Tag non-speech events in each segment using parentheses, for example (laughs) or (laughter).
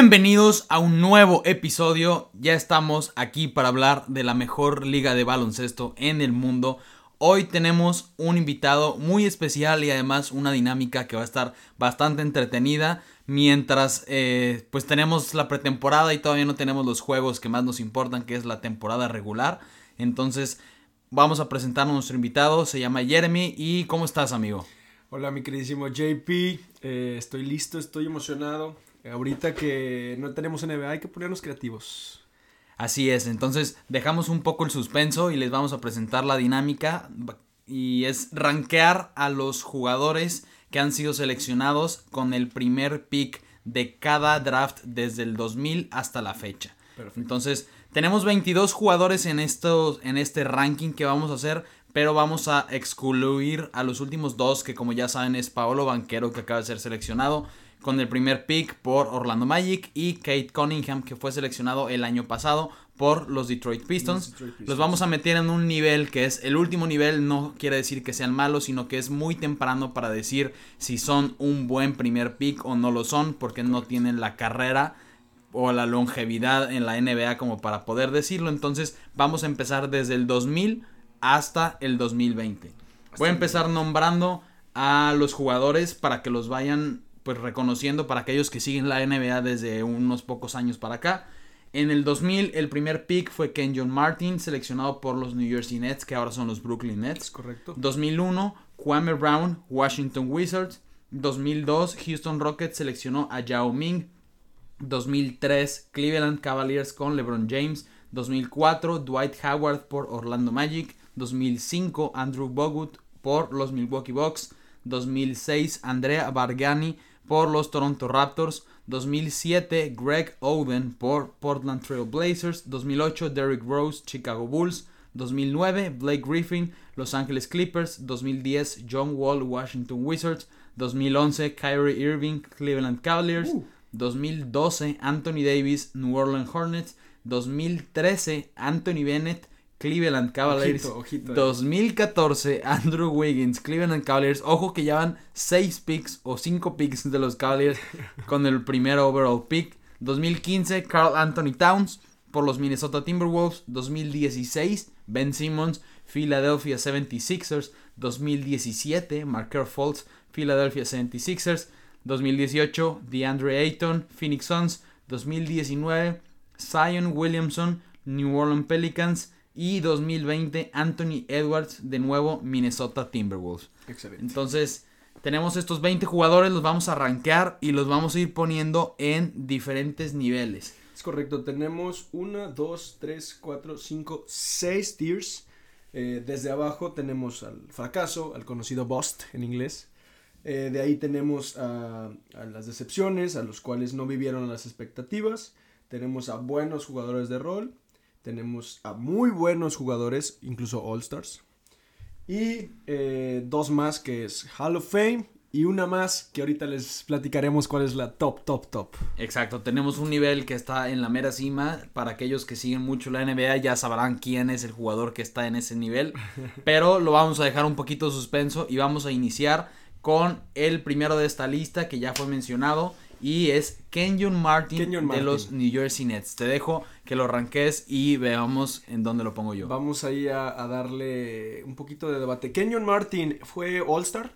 Bienvenidos a un nuevo episodio. Ya estamos aquí para hablar de la mejor liga de baloncesto en el mundo. Hoy tenemos un invitado muy especial y además una dinámica que va a estar bastante entretenida. Mientras eh, pues tenemos la pretemporada y todavía no tenemos los juegos que más nos importan, que es la temporada regular. Entonces vamos a presentar a nuestro invitado. Se llama Jeremy. ¿Y cómo estás, amigo? Hola, mi queridísimo JP. Eh, estoy listo, estoy emocionado. Ahorita que no tenemos NBA hay que ponernos creativos. Así es, entonces dejamos un poco el suspenso y les vamos a presentar la dinámica y es rankear a los jugadores que han sido seleccionados con el primer pick de cada draft desde el 2000 hasta la fecha. Entonces, tenemos 22 jugadores en, estos, en este ranking que vamos a hacer, pero vamos a excluir a los últimos dos que como ya saben es Paolo Banquero que acaba de ser seleccionado con el primer pick por Orlando Magic y Kate Cunningham que fue seleccionado el año pasado por los Detroit Pistons. los vamos a meter en un nivel que es el último nivel, no quiere decir que sean malos, sino que es muy temprano para decir si son un buen primer pick o no lo son, porque no tienen la carrera o la longevidad en la NBA como para poder decirlo. Entonces vamos a empezar desde el 2000 hasta el 2020. Voy a empezar nombrando a los jugadores para que los vayan pues reconociendo para aquellos que siguen la NBA desde unos pocos años para acá. En el 2000 el primer pick fue Ken John Martin, seleccionado por los New Jersey Nets, que ahora son los Brooklyn Nets. Correcto. 2001 Kwame Brown, Washington Wizards. 2002 Houston Rockets seleccionó a Yao Ming. 2003 Cleveland Cavaliers con LeBron James. 2004 Dwight Howard por Orlando Magic. 2005 Andrew Bogut por los Milwaukee Bucks. 2006 Andrea Bargani por los Toronto Raptors, 2007 Greg Oden por Portland Trail Blazers, 2008 Derrick Rose, Chicago Bulls, 2009 Blake Griffin, Los Angeles Clippers, 2010 John Wall, Washington Wizards, 2011 Kyrie Irving, Cleveland Cavaliers, 2012 Anthony Davis, New Orleans Hornets, 2013 Anthony Bennett, Cleveland Cavaliers. 2014, eh. Andrew Wiggins, Cleveland Cavaliers. Ojo que llevan 6 picks o 5 picks de los Cavaliers (laughs) con el primer overall pick. 2015, Carl Anthony Towns por los Minnesota Timberwolves. 2016, Ben Simmons, Philadelphia 76ers. 2017, Marker Fultz, Philadelphia 76ers. 2018, DeAndre Ayton, Phoenix Suns. 2019, Zion Williamson, New Orleans Pelicans y 2020 Anthony Edwards de nuevo Minnesota Timberwolves. Excelente. Entonces, tenemos estos 20 jugadores, los vamos a arrancar y los vamos a ir poniendo en diferentes niveles. Es correcto, tenemos 1, 2, 3, 4, 5, 6 tiers. Eh, desde abajo tenemos al fracaso, al conocido bust en inglés. Eh, de ahí tenemos a, a, las decepciones, a los cuales no vivieron las expectativas. Tenemos a buenos jugadores de rol. Tenemos a muy buenos jugadores, incluso All Stars. Y eh, dos más que es Hall of Fame y una más que ahorita les platicaremos cuál es la top, top, top. Exacto, tenemos un nivel que está en la mera cima. Para aquellos que siguen mucho la NBA ya sabrán quién es el jugador que está en ese nivel. (laughs) Pero lo vamos a dejar un poquito suspenso y vamos a iniciar con el primero de esta lista que ya fue mencionado y es Kenyon Martin, de los New Jersey Nets. Te dejo que lo arranques y veamos en dónde lo pongo yo. Vamos ahí a, a darle un poquito de debate. Kenyon Martin fue All-Star,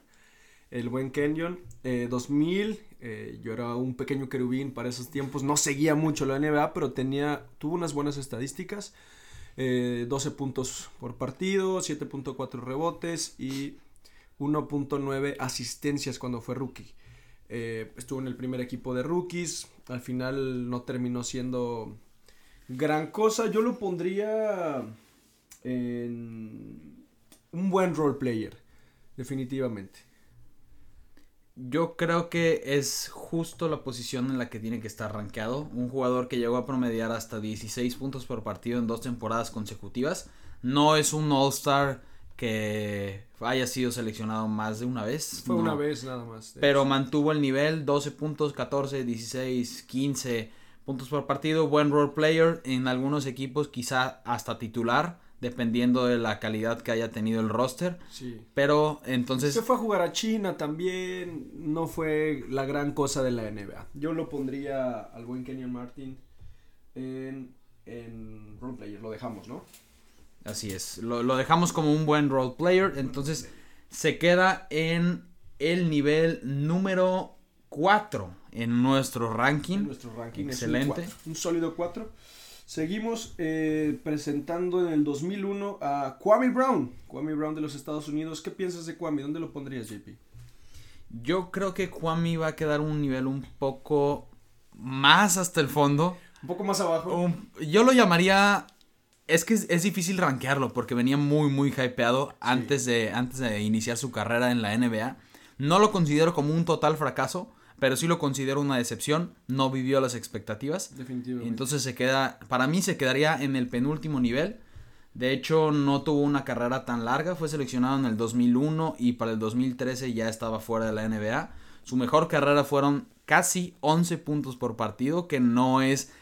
el buen Kenyon, eh, 2000. Eh, yo era un pequeño querubín para esos tiempos. No seguía mucho la NBA, pero tenía, tuvo unas buenas estadísticas. Eh, 12 puntos por partido, 7.4 rebotes y 1.9 asistencias cuando fue rookie. Eh, estuvo en el primer equipo de rookies. Al final no terminó siendo gran cosa. Yo lo pondría en un buen role player. Definitivamente. Yo creo que es justo la posición en la que tiene que estar rankeado. Un jugador que llegó a promediar hasta 16 puntos por partido en dos temporadas consecutivas. No es un All-Star que haya sido seleccionado más de una vez. Fue una vez nada más. Pero mantuvo el nivel, 12 puntos, 14, 16, 15 puntos por partido, buen role player en algunos equipos, quizá hasta titular dependiendo de la calidad que haya tenido el roster. Sí. Pero entonces... Se fue a jugar a China también, no fue la gran cosa de la NBA. Yo lo pondría al buen Kenyon Martin en, en role player, lo dejamos, ¿no? Así es, lo, lo dejamos como un buen role player, entonces se queda en el nivel número 4 en nuestro ranking. En nuestro ranking Excelente. Es un, cuatro, un sólido 4. Seguimos eh, presentando en el 2001 a Kwame Brown. Kwame Brown de los Estados Unidos. ¿Qué piensas de Kwame? ¿Dónde lo pondrías, JP? Yo creo que Kwame va a quedar un nivel un poco más hasta el fondo. Un poco más abajo. Yo lo llamaría... Es que es, es difícil rankearlo porque venía muy, muy hypeado antes, de, antes de iniciar su carrera en la NBA. No lo considero como un total fracaso, pero sí lo considero una decepción. No vivió las expectativas. Definitivamente. Entonces se queda, para mí se quedaría en el penúltimo nivel. De hecho, no tuvo una carrera tan larga, fue seleccionado en el 2001 y para el 2013 ya estaba fuera de la NBA. Su mejor carrera fueron casi 11 puntos por partido, que no es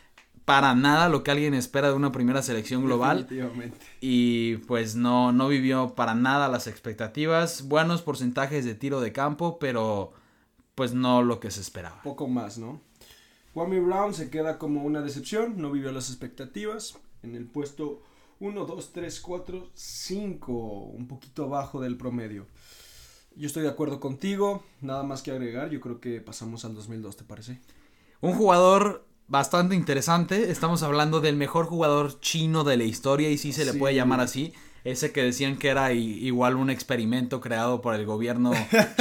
para nada lo que alguien espera de una primera selección global. Definitivamente. Y pues no, no vivió para nada las expectativas. Buenos porcentajes de tiro de campo, pero pues no lo que se esperaba. Poco más, ¿no? Kwame Brown se queda como una decepción, no vivió las expectativas. En el puesto 1, 2, 3, 4, 5, un poquito abajo del promedio. Yo estoy de acuerdo contigo, nada más que agregar, yo creo que pasamos al 2002, ¿te parece? Un jugador bastante interesante. Estamos hablando del mejor jugador chino de la historia y sí se le Sí. puede llamar así. Ese que decían que era igual un experimento creado por el gobierno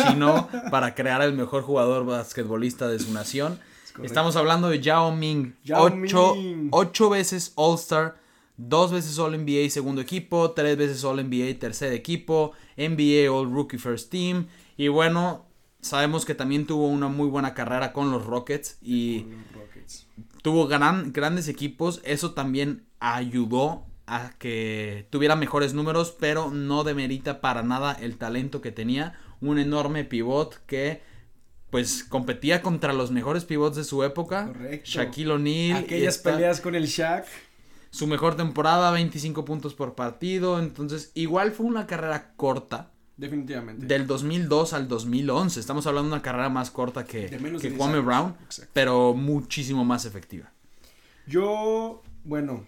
chino (laughs) para crear el mejor jugador basquetbolista de su nación. Estamos hablando de Yao Ming. Yao ocho, Ming. ocho veces All-Star, dos veces All-NBA segundo equipo, tres veces All-NBA tercer equipo, NBA All-Rookie First Team. Y bueno, sabemos que también tuvo una muy buena carrera con los Rockets y Con los Rockets. Tuvo gran, grandes equipos. Eso también ayudó a que tuviera mejores números, pero no demerita para nada el talento que tenía. Un enorme pivot que pues competía contra los mejores pivots de su época. Correcto. Shaquille O'Neal. Aquellas esta- peleas con el Shaq. Su mejor temporada, 25 puntos por partido. Entonces, igual fue una carrera corta. Definitivamente. Del 2002 al 2011. Estamos hablando de una carrera más corta que, que 10 Kwame años. Brown, Exacto. pero muchísimo más efectiva. Yo, bueno,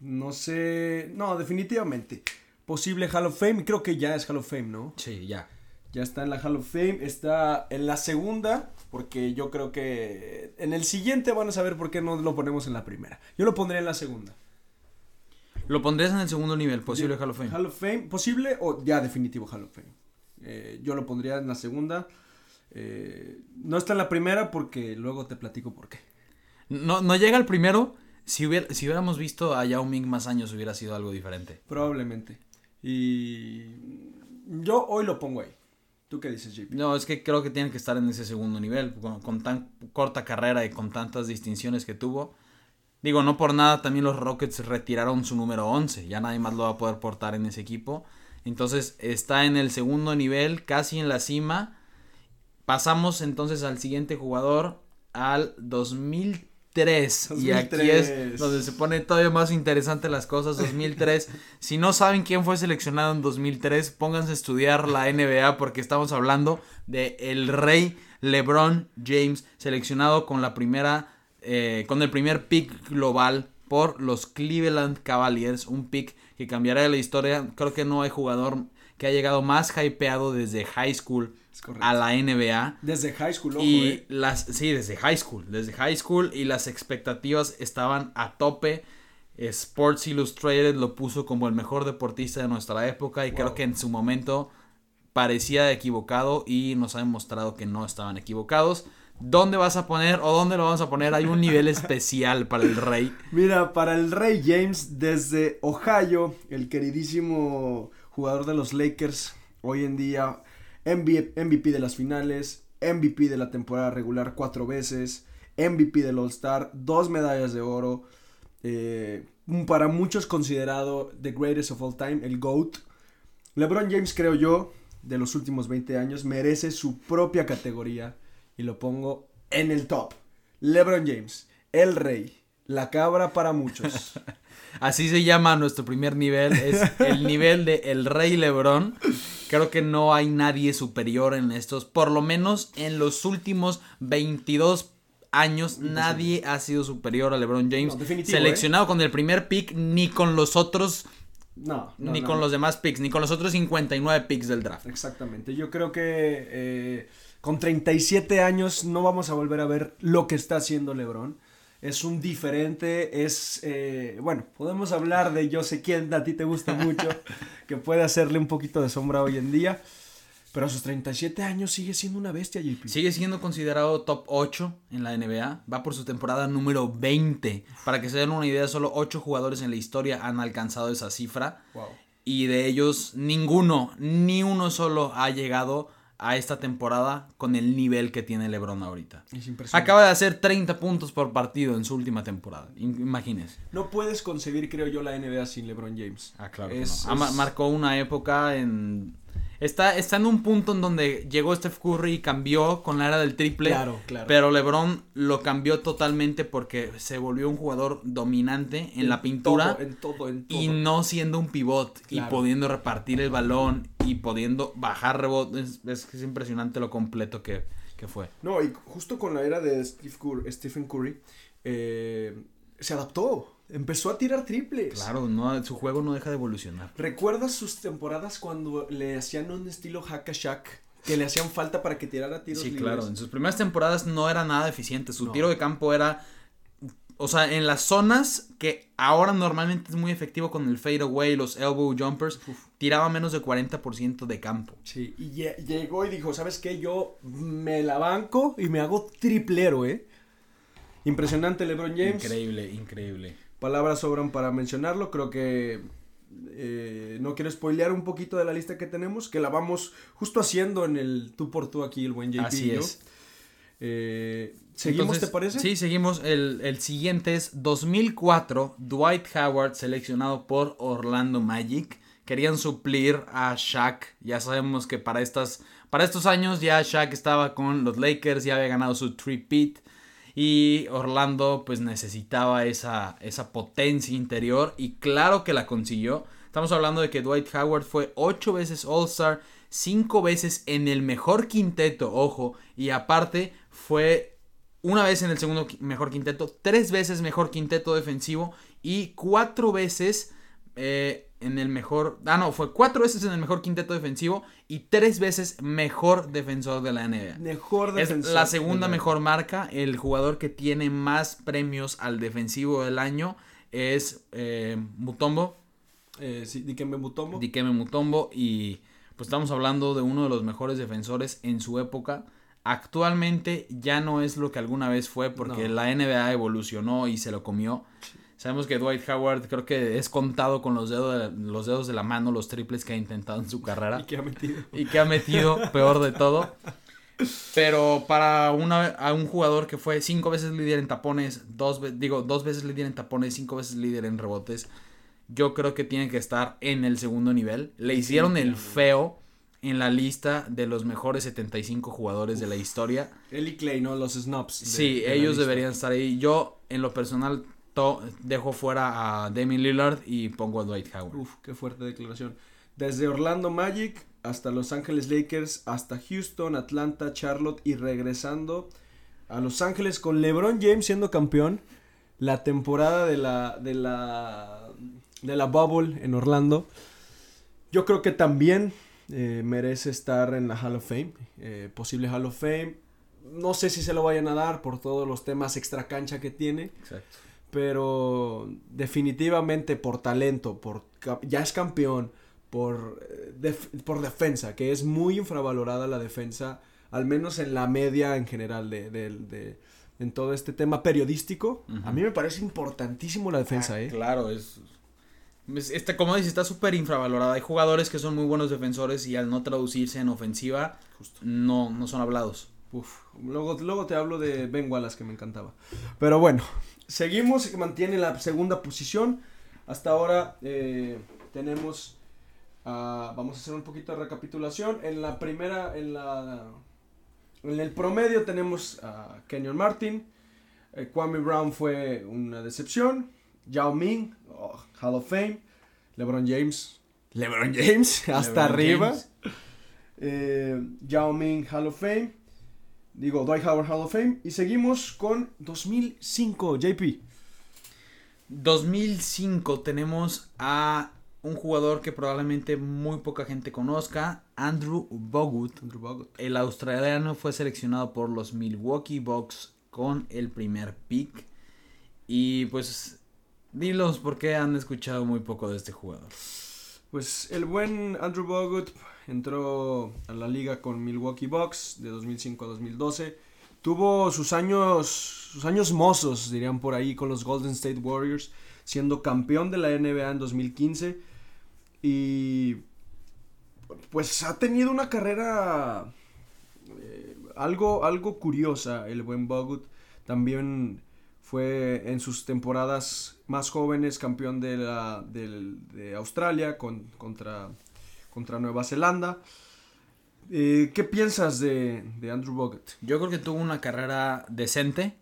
no sé. No, definitivamente. Posible Hall of Fame. Creo que ya es Hall of Fame, ¿no? Sí, ya. Ya está en la Hall of Fame. Está en la segunda. Porque yo creo que en el siguiente van a saber por qué no lo ponemos en la primera. Yo lo pondré en la segunda. Lo pondrías en el segundo nivel, posible Hall of Fame. Hall of Fame, posible o ya definitivo Hall of Fame. Eh, yo lo pondría en la segunda. Eh, no está en la primera porque luego te platico por qué. No, no llega al primero. Si, hubiera- si hubiéramos visto a Yao Ming más años, hubiera sido algo diferente. Probablemente. Y yo hoy lo pongo ahí. ¿Tú qué dices, JP? No, es que creo que tiene que estar en ese segundo nivel. Con, con tan corta carrera y con tantas distinciones que tuvo. Digo, no por nada también los Rockets retiraron su número 11. Ya nadie más lo va a poder portar en ese equipo. Entonces está en el segundo nivel, casi en la cima. Pasamos entonces al siguiente jugador, al 2003. Y aquí 2003. es donde se pone todavía más interesante las cosas. 2003. (laughs) si no saben quién fue seleccionado en 2003, pónganse a estudiar la NBA porque estamos hablando de el rey LeBron James, seleccionado con la primera, eh, con el primer pick global por los Cleveland Cavaliers, un pick que cambiará la historia. Creo que no hay jugador que ha llegado más hypeado desde high school a la NBA. Desde high school, ojo, Y eh. las, sí, desde high school, desde high school y las expectativas estaban a tope. Sports Illustrated lo puso como el mejor deportista de nuestra época y Wow. creo que en su momento parecía equivocado y nos ha demostrado que no estaban equivocados. ¿Dónde vas a poner o dónde lo vamos a poner? Hay un nivel especial para el rey. Mira, para el Rey James desde Ohio, el queridísimo jugador de los Lakers, hoy en día MV- MVP de las finales, MVP de la temporada regular cuatro veces, MVP del All Star, dos medallas de oro, eh, para muchos considerado the greatest of all time, el GOAT. LeBron James, creo yo, de los últimos 20 años, merece su propia categoría y lo pongo en el top. LeBron James, el rey, La cabra para muchos. (laughs) Así se llama nuestro primer nivel, es el nivel de El Rey Lebrón. Creo que no hay nadie superior en estos, por lo menos en los últimos 22 años nadie ha sido superior a LeBron James. seleccionado ¿eh? con el primer pick ni con los otros no, ni con los demás picks, ni con los otros 59 picks del draft. Exactamente. Yo creo que eh, con 37 años no vamos a volver a ver lo que está haciendo LeBron. Es un diferente, es, eh, bueno, podemos hablar de yo sé quién a ti te gusta mucho, (laughs) que puede hacerle un poquito de sombra hoy en día, pero a sus 37 años sigue siendo una bestia, JP. Sigue siendo considerado top 8 en la NBA, va por su temporada número 20, para que se den una idea, solo 8 jugadores en la historia han alcanzado esa cifra, y de ellos ninguno, ni uno solo ha llegado a esta temporada con el nivel que tiene LeBron ahorita. Es impresionante. Acaba de hacer 30 puntos por partido en su última temporada. Imagínese. No puedes concebir, creo yo, la NBA sin LeBron James. Ah, claro. Marcó una época en. Está, está en un punto en donde llegó Steph Curry y cambió con la era del triple. Claro, claro. Pero LeBron lo cambió totalmente porque se volvió un jugador dominante en, la pintura. en todo, en todo. Y no siendo un pivot y pudiendo repartir el balón y pudiendo bajar rebotes. Es, es, impresionante lo completo que, fue. No, y justo con la era de Stephen Curry, eh, se adaptó. Empezó a tirar triples. Claro, no, su juego no deja de evolucionar. ¿Recuerdas sus temporadas cuando le hacían un estilo hack a Shack? Que le hacían falta para que tirara tiros Sí, claro. En sus primeras temporadas no era nada eficiente. Su tiro de campo era o sea, en las zonas que ahora normalmente es muy efectivo con el fade away, los elbow jumpers, tiraba menos de 40% de campo. Sí, y llegó y dijo, ¿sabes qué? Yo me la banco y me hago triplero, ¿eh? Impresionante LeBron James. Increíble, increíble. Palabras sobran para mencionarlo, creo que eh, no quiero spoilear un poquito de la lista que tenemos, que la vamos justo haciendo en el tú por tú aquí, el buen JP. Así es. Eh, ¿Seguimos, te parece? Sí, seguimos. El, siguiente es 2004, Dwight Howard seleccionado por Orlando Magic. Querían suplir a Shaq. Ya sabemos que para, estas, para estos años ya Shaq estaba con los Lakers, ya había ganado su three-peat. Y Orlando pues necesitaba esa, esa potencia interior y claro que la consiguió. Estamos hablando de que Dwight Howard fue ocho veces All-Star, cinco veces en el mejor quinteto, ojo, y aparte fue una vez en el segundo mejor quinteto, tres veces mejor quinteto defensivo y cuatro veces eh, en el mejor... Ah, no, fue cuatro veces en el mejor quinteto defensivo y tres veces mejor defensor de la NBA. Mejor defensor. Es la segunda mejor marca. El jugador que tiene más premios al defensivo del año es eh, Mutombo. Eh, sí, Dikembe Mutombo. Dikembe Mutombo y pues estamos hablando de uno de los mejores defensores en su época actualmente ya no es lo que alguna vez fue porque la NBA evolucionó y se lo comió. Sabemos que Dwight Howard creo que es contado con los dedos, de, los dedos de la mano los triples que ha intentado en su carrera. Y que ha metido. Y que ha metido, peor de todo. Pero para una, a un jugador que fue cinco veces líder en tapones, dos, digo, dos veces líder en tapones, cinco veces líder en rebotes, yo creo que tiene que estar en el segundo nivel. Le hicieron el feo en la lista de los mejores 75 jugadores de la historia. Él y Clay, ¿no? Los snobs. sí, ellos deberían estar ahí. Yo, en lo personal, dejo fuera a Demi Lillard y pongo a Dwight Howard. Uf, qué fuerte declaración. Desde Orlando Magic hasta Los Ángeles Lakers, hasta Houston, Atlanta, Charlotte y regresando a Los Ángeles con LeBron James siendo campeón. La temporada de la, de la, de la Bubble en Orlando. Yo creo que también eh, merece estar en la Hall of Fame, eh, posible Hall of Fame. No sé si se lo vayan a dar por todos los temas extra cancha que tiene. Pero definitivamente por talento, por ya es campeón, por, eh, por defensa, que es muy infravalorada la defensa, al menos en la media en general de, en todo este tema periodístico. A mí me parece importantísimo la defensa, ah, Claro, es este, como dices, está súper infravalorada. Hay jugadores que son muy buenos defensores y al no traducirse en ofensiva, No, no son hablados. Luego, luego te hablo de Ben Wallace que me encantaba. Pero bueno, seguimos, se mantiene la segunda posición. Hasta ahora eh, tenemos, ah, vamos a hacer un poquito de recapitulación. En la primera, en la, en el promedio tenemos a Kenyon Martin, Eh, Kwame Brown fue una decepción. Yao Ming, oh, Hall of Fame. LeBron James. LeBron James, (laughs) hasta LeBron arriba. James. Eh, Yao Ming, Hall of Fame. Digo, Dwight Howard, Hall of Fame. Y seguimos con 2005, JP. 2005 tenemos a un jugador que probablemente muy poca gente conozca, Andrew Bogut. Andrew Bogut. El australiano fue seleccionado por los Milwaukee Bucks con el primer pick. Y pues, dilos por qué han escuchado muy poco de este jugador. Pues el buen Andrew Bogut entró a la liga con Milwaukee Bucks de 2005 a 2012. Tuvo sus años, sus años mozos, dirían por ahí, con los Golden State Warriors, siendo campeón de la NBA en 2015. Y pues ha tenido una carrera eh, algo, algo curiosa el buen Bogut. También fue en sus temporadas más jóvenes campeón de, la, de Australia con- contra, contra Nueva Zelanda. Eh, ¿Qué piensas de, de Andrew Bogut? Yo creo que tuvo una carrera decente.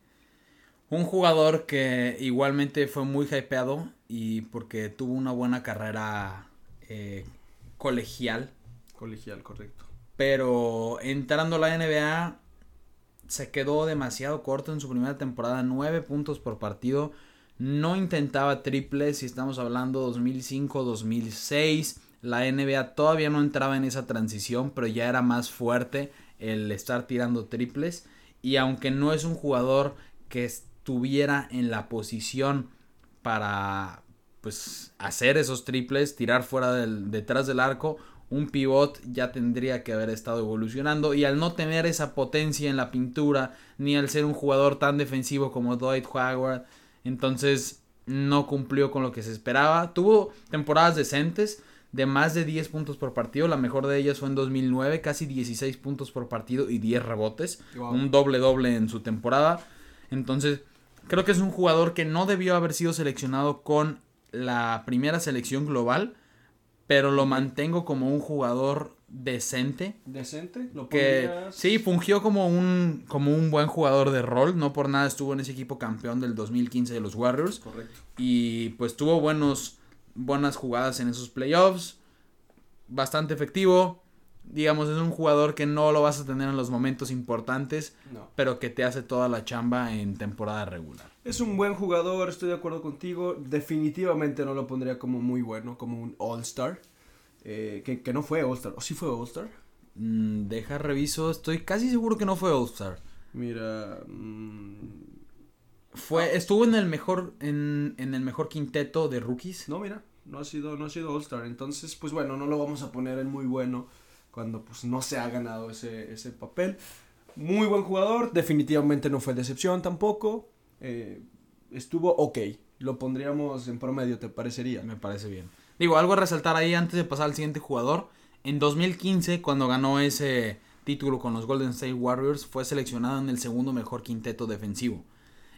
Un jugador que igualmente fue muy hypeado y porque tuvo una buena carrera eh, colegial. Colegial, correcto. Pero entrando a la NBA se quedó demasiado corto en su primera temporada, 9 puntos por partido. No intentaba triples, si estamos hablando 2005-2006. La NBA todavía no entraba en esa transición, pero ya era más fuerte el estar tirando triples. Y aunque no es un jugador que estuviera en la posición para pues hacer esos triples, tirar fuera del detrás del arco, un pivot ya tendría que haber estado evolucionando y al no tener esa potencia en la pintura ni al ser un jugador tan defensivo como Dwight Howard, entonces no cumplió con lo que se esperaba. Tuvo temporadas decentes de más de 10 puntos por partido, la mejor de ellas fue en 2009, casi 16 puntos por partido y 10 rebotes, Wow. un doble doble en su temporada. Entonces, creo que es un jugador que no debió haber sido seleccionado con la primera selección global, pero lo mantengo como un jugador decente. ¿Decente? ¿Lo Que sí, fungió como un, como un buen jugador de rol. No por nada estuvo en ese equipo campeón del 2015 de los Warriors. Correcto. Y pues tuvo buenos, buenas jugadas en esos playoffs. Bastante efectivo. Digamos, es un jugador que no lo vas a tener en los momentos importantes, No. pero que te hace toda la chamba en temporada regular. Es un buen jugador, estoy de acuerdo contigo. Definitivamente no lo pondría como muy bueno, como un All-Star. Eh, que, que no fue All-Star. ¿O sí fue All-Star? Mm, deja reviso, estoy casi seguro que no fue All-Star. Mira. mm, Fue, estuvo en el mejor, en, en el mejor quinteto de rookies. no, mira. No ha sido, no ha sido All-Star. Entonces, pues bueno, no lo vamos a poner en muy bueno cuando pues no se ha ganado ese, ese papel. Muy buen jugador. Definitivamente no fue decepción tampoco. Eh, estuvo ok. Lo pondríamos en promedio, ¿te parecería? Me parece bien. Digo, algo a resaltar ahí antes de pasar al siguiente jugador. En 2015, cuando ganó ese título con los Golden State Warriors, fue seleccionado en el segundo mejor quinteto defensivo.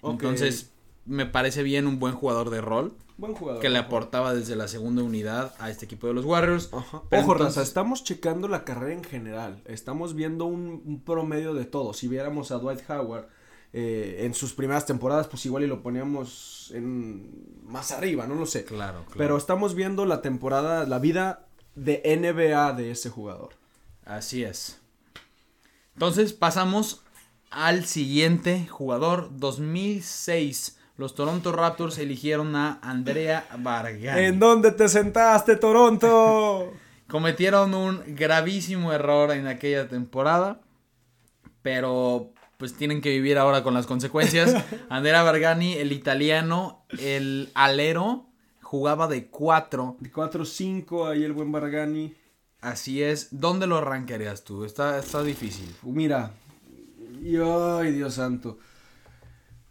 Entonces, me parece bien un buen jugador de rol Buen jugador. que le aportaba desde la segunda unidad a este equipo de los Warriors. Ajá. Pero Ojo, entonces- Raza, estamos checando la carrera en general. Estamos viendo un, un promedio de todo. Si viéramos a Dwight Howard eh, en sus primeras temporadas, pues igual y lo poníamos en más arriba, no lo sé. Claro, claro. Pero estamos viendo la temporada, la vida de NBA de ese jugador. Así es. Entonces pasamos al siguiente jugador. 2006. Los Toronto Raptors eligieron a Andrea Bargani. ¿En dónde te sentaste, Toronto? (laughs) Cometieron un gravísimo error en aquella temporada. Pero pues tienen que vivir ahora con las consecuencias. (laughs) Andrea Bargani, el italiano, el alero, jugaba de 4. De 4-5, ahí el buen Bargani. Así es. ¿Dónde lo arrancarías tú? Está, está difícil. Mira, y ay Dios santo.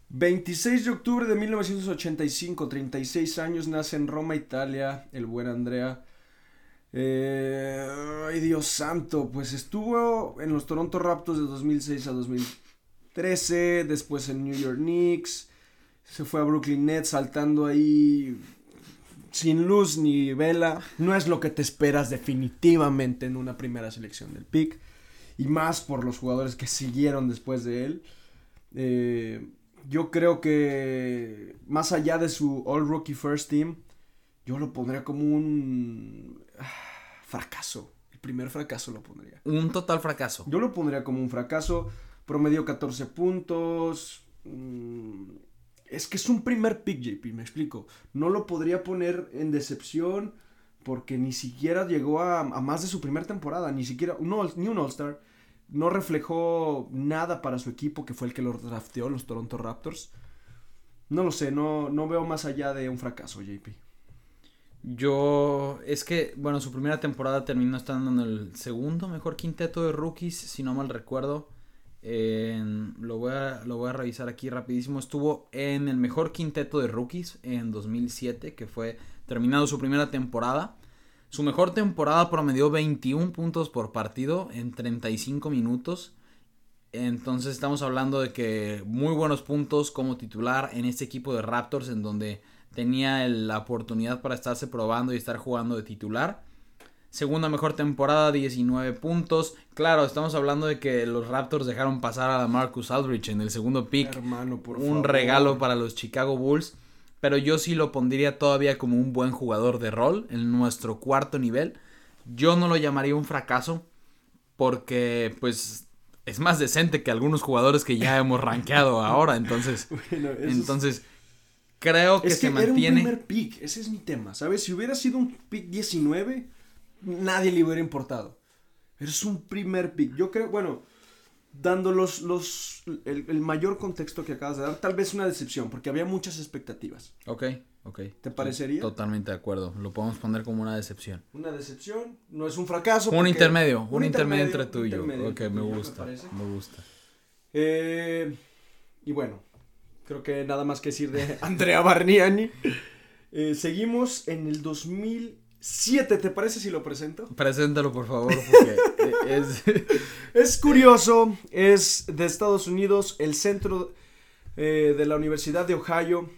26 de octubre de 1985, 36 años, nace en Roma, Italia, el buen Andrea. Eh, ay Dios santo, pues estuvo en los Toronto Raptors de 2006 a 2013, después en New York Knicks, se fue a Brooklyn Nets saltando ahí sin luz ni vela. No es lo que te esperas definitivamente en una primera selección del pick y más por los jugadores que (laughs) siguieron después de él. Eh, yo creo que más allá de su All Rookie First Team, yo lo pondría como un ah, fracaso. El primer fracaso lo pondría. Un total fracaso. Yo lo pondría como un fracaso. Promedio 14 puntos. Mm, es que es un primer pick, JP, me explico. No lo podría poner en decepción porque ni siquiera llegó a, más de su primera temporada, ni siquiera un ni un All-Star. No reflejó nada para su equipo, que fue el que lo drafteó, los Toronto Raptors. No lo sé, no, no veo más allá de un fracaso, JP. Yo, es que, bueno, su primera temporada terminó estando en el segundo mejor quinteto de rookies, si no mal recuerdo. lo, voy a, lo voy a revisar aquí rapidísimo. Estuvo en el mejor quinteto de rookies en 2007, que fue terminado su primera temporada. Su mejor temporada promedió 21 puntos por partido en 35 minutos. Entonces estamos hablando de que muy buenos puntos como titular en este equipo de Raptors en donde tenía la oportunidad para estarse probando y estar jugando de titular. Segunda mejor temporada, 19 puntos. Claro, estamos hablando de que los Raptors dejaron pasar a Marcus Aldrich en el segundo pick. Hermano, por un regalo para los Chicago Bulls. Pero yo sí lo pondría todavía como un buen jugador de rol en nuestro cuarto nivel. Yo no lo llamaría un fracaso porque pues es más decente que algunos jugadores que ya hemos rankeado (laughs) ahora. Entonces, entonces creo que se mantiene. Era un primer pick, ese es mi tema, ¿sabes? Si hubiera sido un pick 19, nadie le hubiera importado. Pero es un primer pick. Yo creo, bueno, dando los, los, el, mayor contexto que acabas de dar, tal vez una decepción, porque había muchas expectativas. Ok, ok. ¿Te parecería? Totalmente de acuerdo. Lo podemos poner como una decepción. Una decepción, no es un fracaso. Un intermedio, un, intermedio, entre tú y yo. Ok, me gusta, me, gusta. Eh, y bueno, Creo que nada más que decir de (laughs) Andrea Barniani. Eh, seguimos en el 2007, ¿te parece si lo presento? Preséntalo, por favor, porque (laughs) es... es curioso, es de Estados Unidos, el centro eh, de la Universidad de Ohio.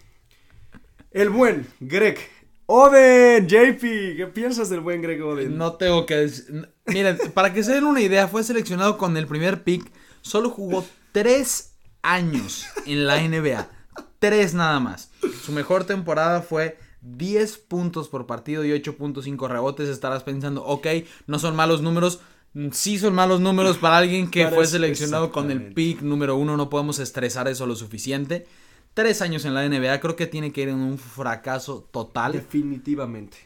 El buen Greg Oden, JP, ¿qué piensas del buen Greg Oden? No tengo que decir... Miren, para que se den una idea, fue seleccionado con el primer pick, solo jugó tres años en la NBA. Tres nada más. Su mejor temporada fue 10 puntos por partido y 8.5 rebotes. Estarás pensando, ok, no son malos números. Sí son malos números para alguien que fue seleccionado con el pick número uno. No podemos estresar eso lo suficiente. Tres años en la NBA creo que tiene que ir en un fracaso total. Definitivamente.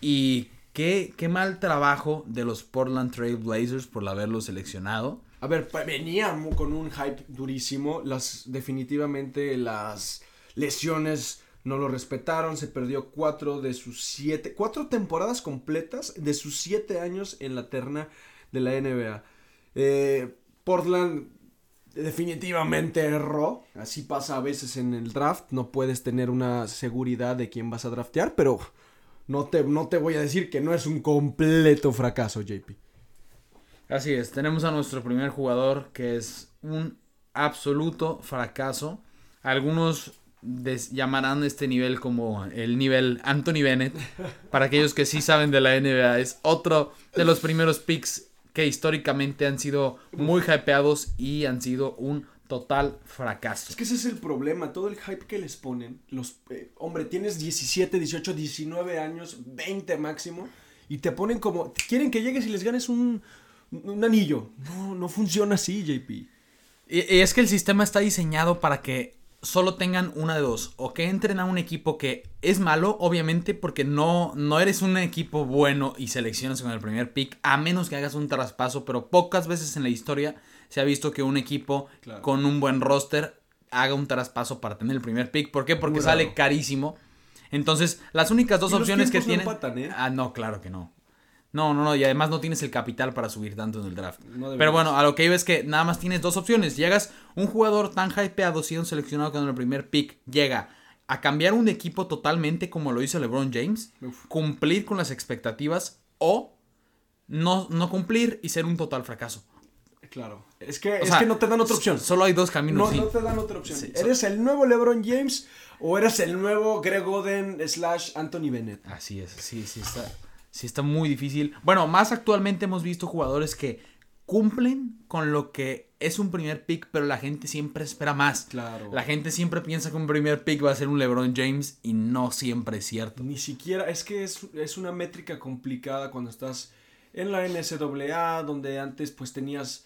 Y qué, qué mal trabajo de los Portland Trail Blazers por haberlo seleccionado. A ver, venía con un hype durísimo. Las, definitivamente las lesiones no lo respetaron. Se perdió cuatro de sus siete, cuatro temporadas completas de sus siete años en la terna de la NBA. Eh, Portland definitivamente erró. Así pasa a veces en el draft. No puedes tener una seguridad de quién vas a draftear, pero no te, no te voy a decir que no es un completo fracaso, JP. Así es, tenemos a nuestro primer jugador que es un absoluto fracaso. Algunos llamarán este nivel como el nivel Anthony Bennett. Para aquellos que sí saben de la NBA, es otro de los primeros picks que históricamente han sido muy hypeados y han sido un total fracaso. Es que ese es el problema, todo el hype que les ponen. Los, eh, hombre, tienes 17, 18, 19 años, 20 máximo, y te ponen como, quieren que llegues y les ganes un, un anillo. No, no funciona así, JP. Y, es que el sistema está diseñado para que solo tengan una de dos. O que entren a un equipo que es malo, obviamente, porque no, no eres un equipo bueno y seleccionas con el primer pick, a menos que hagas un traspaso. Pero pocas veces en la historia se ha visto que un equipo con un buen roster haga un traspaso para tener el primer pick. ¿Por qué? Porque sale carísimo. Entonces, las únicas dos opciones que tienen. ¿eh? Ah, no, claro que no. No, no, no, y además no tienes el capital para subir tanto en el draft. Pero bueno, a lo que iba es que nada más tienes dos opciones. Llegas, un jugador tan hypeado, siendo seleccionado con el primer pick, llega a cambiar un equipo totalmente como lo hizo LeBron James, cumplir con las expectativas o no, no cumplir y ser un total fracaso. Claro. Es que, es que no te dan otra opción. Solo hay dos caminos. No, no te dan otra opción. ¿Eres el nuevo LeBron James o eres el nuevo Greg Oden slash Anthony Bennett? Así es, sí, sí está sí está muy difícil. Bueno, más actualmente hemos visto jugadores que cumplen con lo que es un primer pick, pero la gente siempre espera más. Claro. La gente siempre piensa que un primer pick va a ser un LeBron James y no siempre es cierto. Ni siquiera, es que es, es una métrica complicada cuando estás en la NCAA, donde antes pues tenías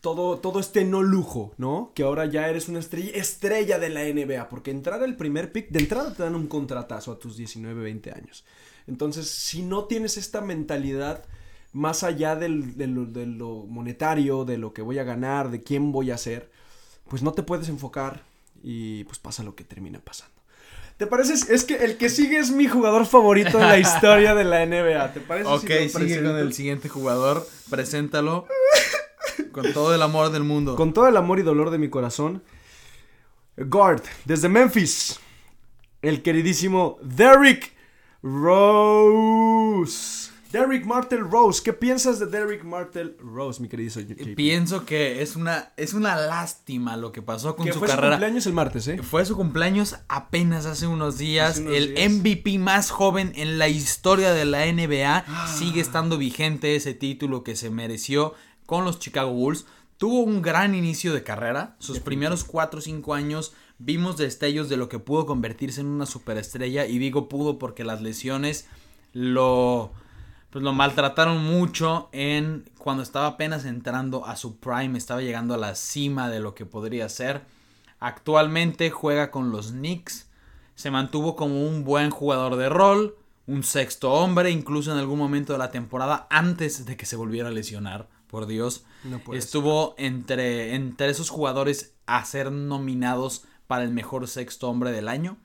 todo, todo este no lujo, ¿no? Que ahora ya eres una estrella, estrella de la NBA, porque entrar al primer pick, de entrada te dan un contratazo a tus 19, 20 años. Entonces, si no tienes esta mentalidad más allá del, de, lo, de, lo, monetario, de lo que voy a ganar, de quién voy a ser, pues no te puedes enfocar y pues pasa lo que termina pasando. ¿Te parece? Es que el que sigue es mi jugador favorito de la historia de la NBA. ¿Te parece? Ok, si sigue con el siguiente jugador. Preséntalo. con todo el amor del mundo. Con todo el amor y dolor de mi corazón. Guard, desde Memphis. El queridísimo Derrick Rose. Derrick Martel Rose. ¿Qué piensas de Derrick Martel Rose, mi querido JP? Pienso que es una, es una lástima lo que pasó con que su fue carrera. su cumpleaños el martes, ¿eh? Fue su cumpleaños apenas hace unos días. Hace unos el días. MVP más joven en la historia de la NBA. Ah. Sigue estando vigente ese título que se mereció con los Chicago Bulls. Tuvo un gran inicio de carrera. Sus primeros 4 o 5 años vimos destellos de lo que pudo convertirse en una superestrella. Y digo pudo porque las lesiones lo, pues lo maltrataron mucho en cuando estaba apenas entrando a su prime. Estaba llegando a la cima de lo que podría ser. Actualmente juega con los Knicks. Se mantuvo como un buen jugador de rol. Un sexto hombre, incluso en algún momento de la temporada, antes de que se volviera a lesionar. Por Dios. No Estuvo entre, entre esos jugadores a ser nominados para el mejor sexto hombre del año.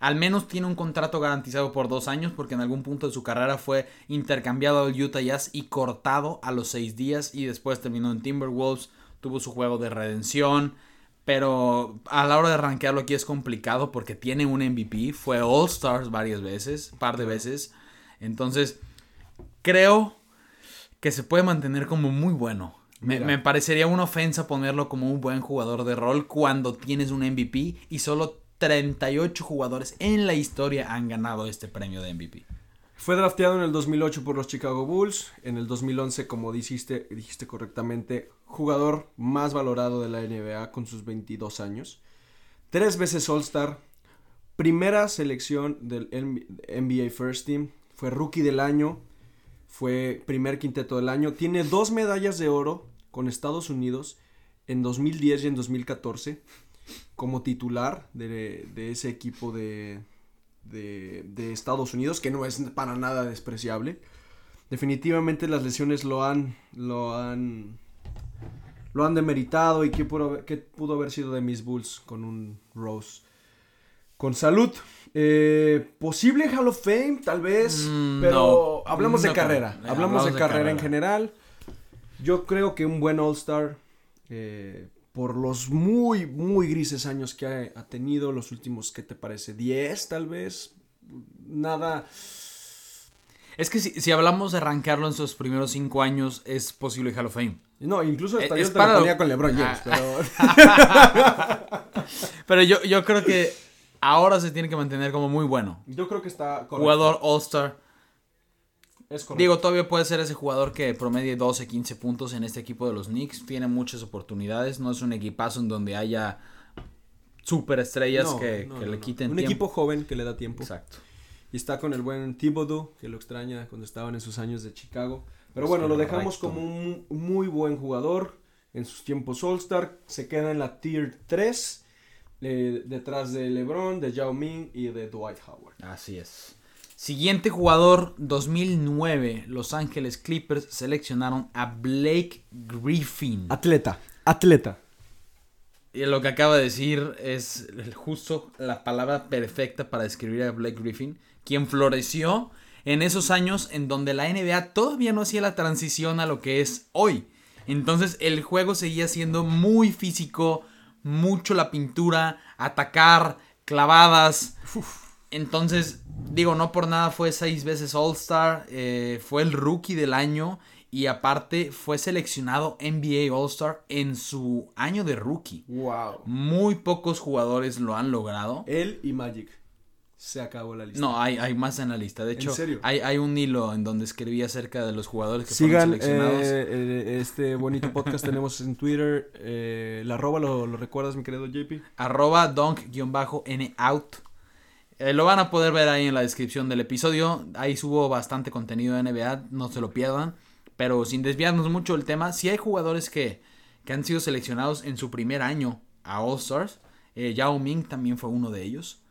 Al menos tiene un contrato garantizado por dos años porque en algún punto de su carrera fue intercambiado al Utah Jazz y cortado a los seis días y después terminó en Timberwolves, tuvo su juego de redención, pero a la hora de rankearlo aquí es complicado porque tiene un MVP, fue All Stars varias veces, par de veces, entonces creo que se puede mantener como muy bueno. Me, me parecería una ofensa ponerlo como un buen jugador de rol cuando tienes un MVP y solo 38 jugadores en la historia han ganado este premio de MVP. Fue drafteado en el 2008 por los Chicago Bulls. En el 2011, como dijiste, dijiste correctamente, jugador más valorado de la NBA con sus 22 años. Tres veces All-Star. Primera selección del NBA First Team. Fue rookie del año. Fue primer quinteto del año. Tiene dos medallas de oro con Estados Unidos en 2010 y en 2014 como titular de, ese equipo de, Estados Unidos, que no es para nada despreciable. Definitivamente las lesiones lo han, lo han, lo han demeritado y qué pudo, pudo haber sido de mis Bulls con un Rose. Con salud. Eh, posible Hall of Fame, tal vez, Mm, pero no, hablamos no de carrera. Hablamos, Hablamos de, de carrera, en general. Yo creo que un buen All-Star, eh, por los muy, muy grises años que ha, ha, tenido, los últimos, ¿qué te parece? ¿10 tal vez? Nada. Es que si, si hablamos de arrancarlo en sus primeros cinco años, es posible Hall of Fame. No, incluso hasta Eh, yo es te para lo lo- ponía con LeBron James, Ah. pero (laughs) Pero yo, yo creo que ahora se tiene que mantener como muy bueno. yo creo que está correcto. Jugador All-Star. Es correcto. Digo, todavía puede ser ese jugador que promedie 12, 15 puntos en este equipo de los Knicks. Tiene muchas oportunidades. No es un equipazo en donde haya superestrellas No, que, no, que no, le quiten Un tiempo. equipo joven que le da tiempo. Exacto. Y está con el buen Thibodeau, que lo extraña cuando estaban en sus años de Chicago. Pero bueno, lo dejamos como un muy buen jugador en sus tiempos All-Star. Se queda en la Tier 3, eh, detrás de LeBron, de Yao Ming y de Dwight Howard. Así es. Siguiente jugador, 2009, Los Ángeles Clippers seleccionaron a Blake Griffin. Atleta, atleta. Y lo que acaba de decir es el- justo la palabra perfecta para describir a Blake Griffin, quien floreció en esos años en donde la NBA todavía no hacía la transición a lo que es hoy. Entonces el juego seguía siendo muy físico, mucho la pintura, atacar, clavadas. Entonces, digo, no por nada fue seis veces All-Star, eh, fue el rookie del año y aparte fue seleccionado NBA All-Star en su año de rookie. Wow. Muy pocos jugadores lo han logrado. Él y Magic. Se acabó la lista. No, hay, hay más en la lista. De hecho, serio? Hay, hay un hilo en donde escribí acerca de los jugadores que Sigan fueron seleccionados. eh, eh, este bonito podcast (laughs) tenemos en Twitter. Eh, la arroba lo, lo recuerdas, mi querido JP. arroba donk-nout. Eh, lo van a poder ver ahí en la descripción del episodio. Ahí subo bastante contenido de NBA, no se lo pierdan. Pero sin desviarnos mucho del tema, si hay jugadores que, que han sido seleccionados en su primer año a All Stars. Eh, Yao Ming también fue uno de ellos.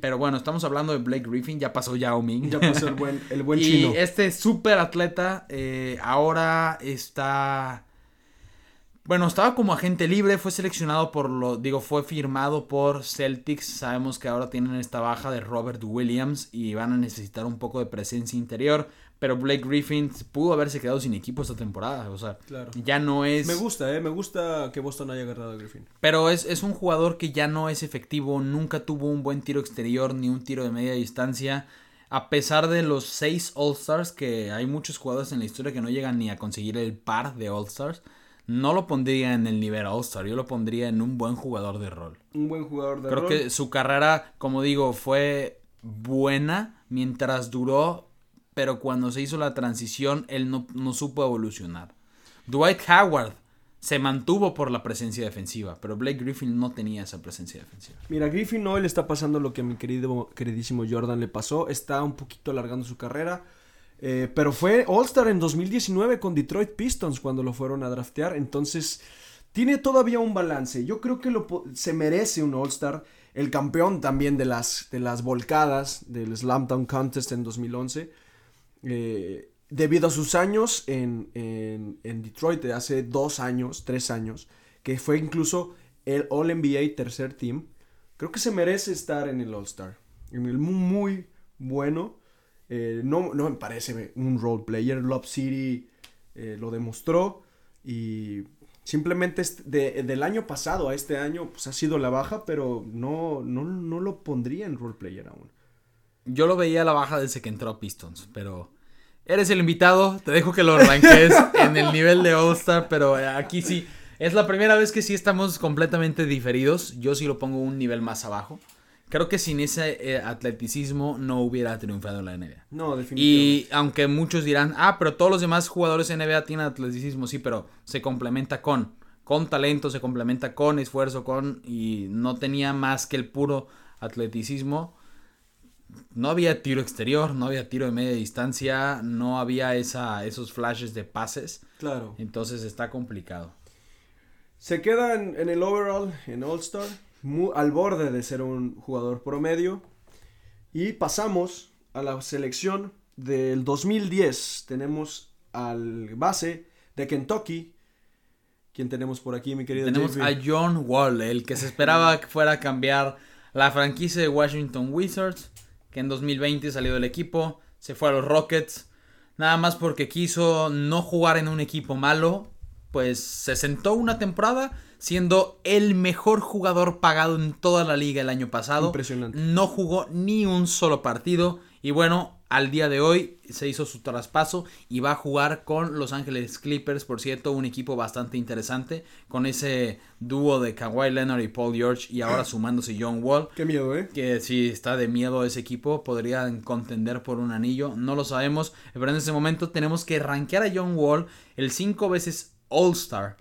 Pero bueno, estamos hablando de Blake Griffin, ya pasó Yao Ming. Ya pasó el buen, el buen (laughs) y chino. este super atleta eh, ahora está. Bueno, estaba como agente libre, fue seleccionado por lo. Digo, fue firmado por Celtics. Sabemos que ahora tienen esta baja de Robert Williams y van a necesitar un poco de presencia interior. Pero Blake Griffin pudo haberse quedado sin equipo esta temporada. O sea, Claro. ya no es. Me gusta, eh. Me gusta que Boston haya agarrado a Griffin. Pero es, es un jugador que ya no es efectivo, nunca tuvo un buen tiro exterior ni un tiro de media distancia. A pesar de los seis All-Stars, que hay muchos jugadores en la historia que no llegan ni a conseguir el par de All-Stars, no lo pondría en el nivel All-Star, yo lo pondría en un buen jugador de rol. Un buen jugador de Creo rol. que su carrera, como digo, fue buena mientras duró, pero cuando se hizo la transición, él no, no supo evolucionar. Dwight Howard se mantuvo por la presencia defensiva, pero Blake Griffin no tenía esa presencia defensiva. Mira, Griffin hoy le está pasando lo que a mi querido, queridísimo Jordan le pasó. Está un poquito alargando su carrera. eh, pero fue All-Star en 2019 con Detroit Pistons cuando lo fueron a draftear. Entonces, tiene todavía un balance. Yo creo que lo, se merece un All-Star. El campeón también de las, de las volcadas del Slam Dunk Contest en 2011. Eh, debido a sus años en, en, en Detroit de hace dos años, tres años, que fue incluso el All NBA tercer team, creo que se merece estar en el All Star. En el mu- muy bueno. Eh, no, no me parece un role player. Love City eh, lo demostró. Y simplemente de- del año pasado a este año pues ha sido la baja, pero no, no, no lo pondría en role player aún. Yo lo veía a la baja desde que entró a Pistons, pero eres el invitado, te dejo que lo ranques (laughs) en el nivel de All-Star, pero aquí sí, es la primera vez que sí estamos completamente diferidos, yo sí lo pongo un nivel más abajo. Creo que sin ese eh, atleticismo no hubiera triunfado en la NBA. No, definitivamente. Y aunque muchos dirán, ah, pero todos los demás jugadores en NBA tienen atleticismo, sí, pero se complementa con, con talento, se complementa con esfuerzo, con, y no tenía más que el puro atleticismo. No había tiro exterior, no había tiro de media distancia, no había esa, esos flashes de pases, Claro. entonces está complicado. Se queda en, en el overall, en All-Star, mu- al borde de ser un jugador promedio. Y pasamos a la selección del 2010. Tenemos al base de Kentucky. ¿Quién tenemos por aquí, mi querido Tenemos JP? a John Wall, el que se esperaba que fuera a cambiar la franquicia de Washington Wizards, que en 2020 salió del equipo, se fue a los Rockets, nada más porque quiso no jugar en un equipo malo, pues se sentó una temporada siendo el mejor jugador pagado en toda la liga el año pasado. Impresionante. No jugó ni un solo partido y bueno, al día de hoy se hizo su traspaso y va a jugar con Los Ángeles Clippers, por cierto, un equipo bastante interesante con ese dúo de Kawhi Leonard y Paul George y ahora sumándose John Wall. Qué miedo, ¿eh? Que si está de miedo ese equipo, podrían contender por un anillo, no lo sabemos, pero en este momento tenemos que rankear a John Wall, el cinco veces All-Star,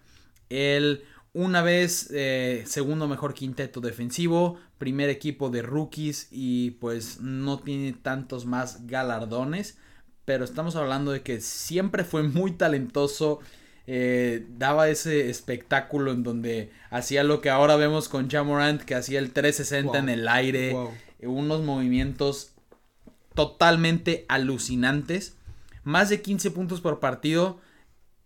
el una vez eh, segundo mejor quinteto defensivo, primer equipo de rookies y pues no tiene tantos más galardones, pero estamos hablando de que siempre fue muy talentoso, eh, daba ese espectáculo en donde hacía lo que ahora vemos con Jamorant, que hacía el 360 Wow. en el aire, Wow. unos movimientos totalmente alucinantes, más de 15 puntos por partido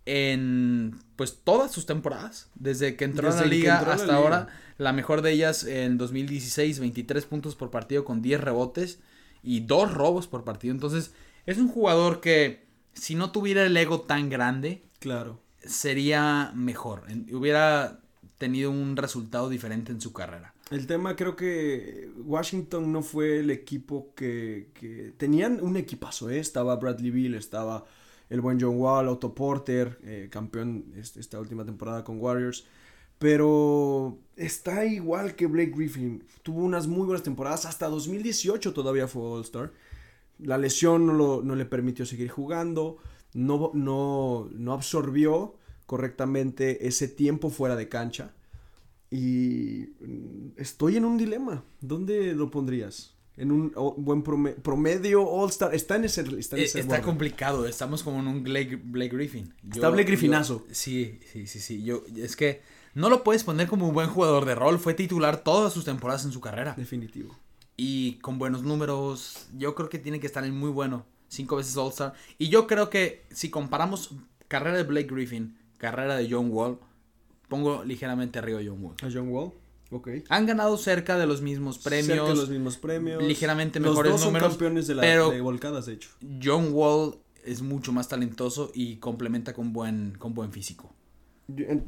en pues todas sus temporadas, desde que entró Desde a la liga la hasta liga. ahora, la mejor de ellas en 2016, 23 puntos por partido con 10 rebotes y dos robos por partido. Entonces, es un jugador que si no tuviera el ego tan grande, Claro. sería mejor, hubiera tenido un resultado diferente en su carrera. El tema creo que Washington no fue el equipo que, que tenían un equipazo, ¿eh? Estaba Bradley Beal, estaba el buen John Wall, Otto Porter, eh, campeón esta última temporada con Warriors. Pero está igual que Blake Griffin. Tuvo unas muy buenas temporadas. Hasta 2018 todavía fue All-Star. La lesión no, lo- no le permitió seguir jugando. No, no, no absorbió correctamente ese tiempo fuera de cancha. Y mm, estoy en un dilema. ¿Dónde lo pondrías? En un buen prome- promedio All-Star. Está en ese. Está, en Eh, ese Está complicado, estamos como en un Blake, Blake Griffin. Está Blake Griffinazo. yo- sí, sí, sí, sí. Yo, es que no lo puedes poner como un buen jugador de rol. Fue titular todas sus temporadas en su carrera. Definitivo. Y con buenos números. Yo creo que tiene que estar en muy bueno. Cinco veces All-Star. Y yo creo que si comparamos carrera de Blake Griffin, carrera de John Wall, pongo ligeramente arriba a John Wall. A John Wall. Ok. Han ganado cerca de los mismos premios. Cerca de los mismos premios. ligeramente Los mejores dos son números, campeones de la pero- de volcadas, de hecho. John Wall es mucho más talentoso y complementa con buen, con buen físico.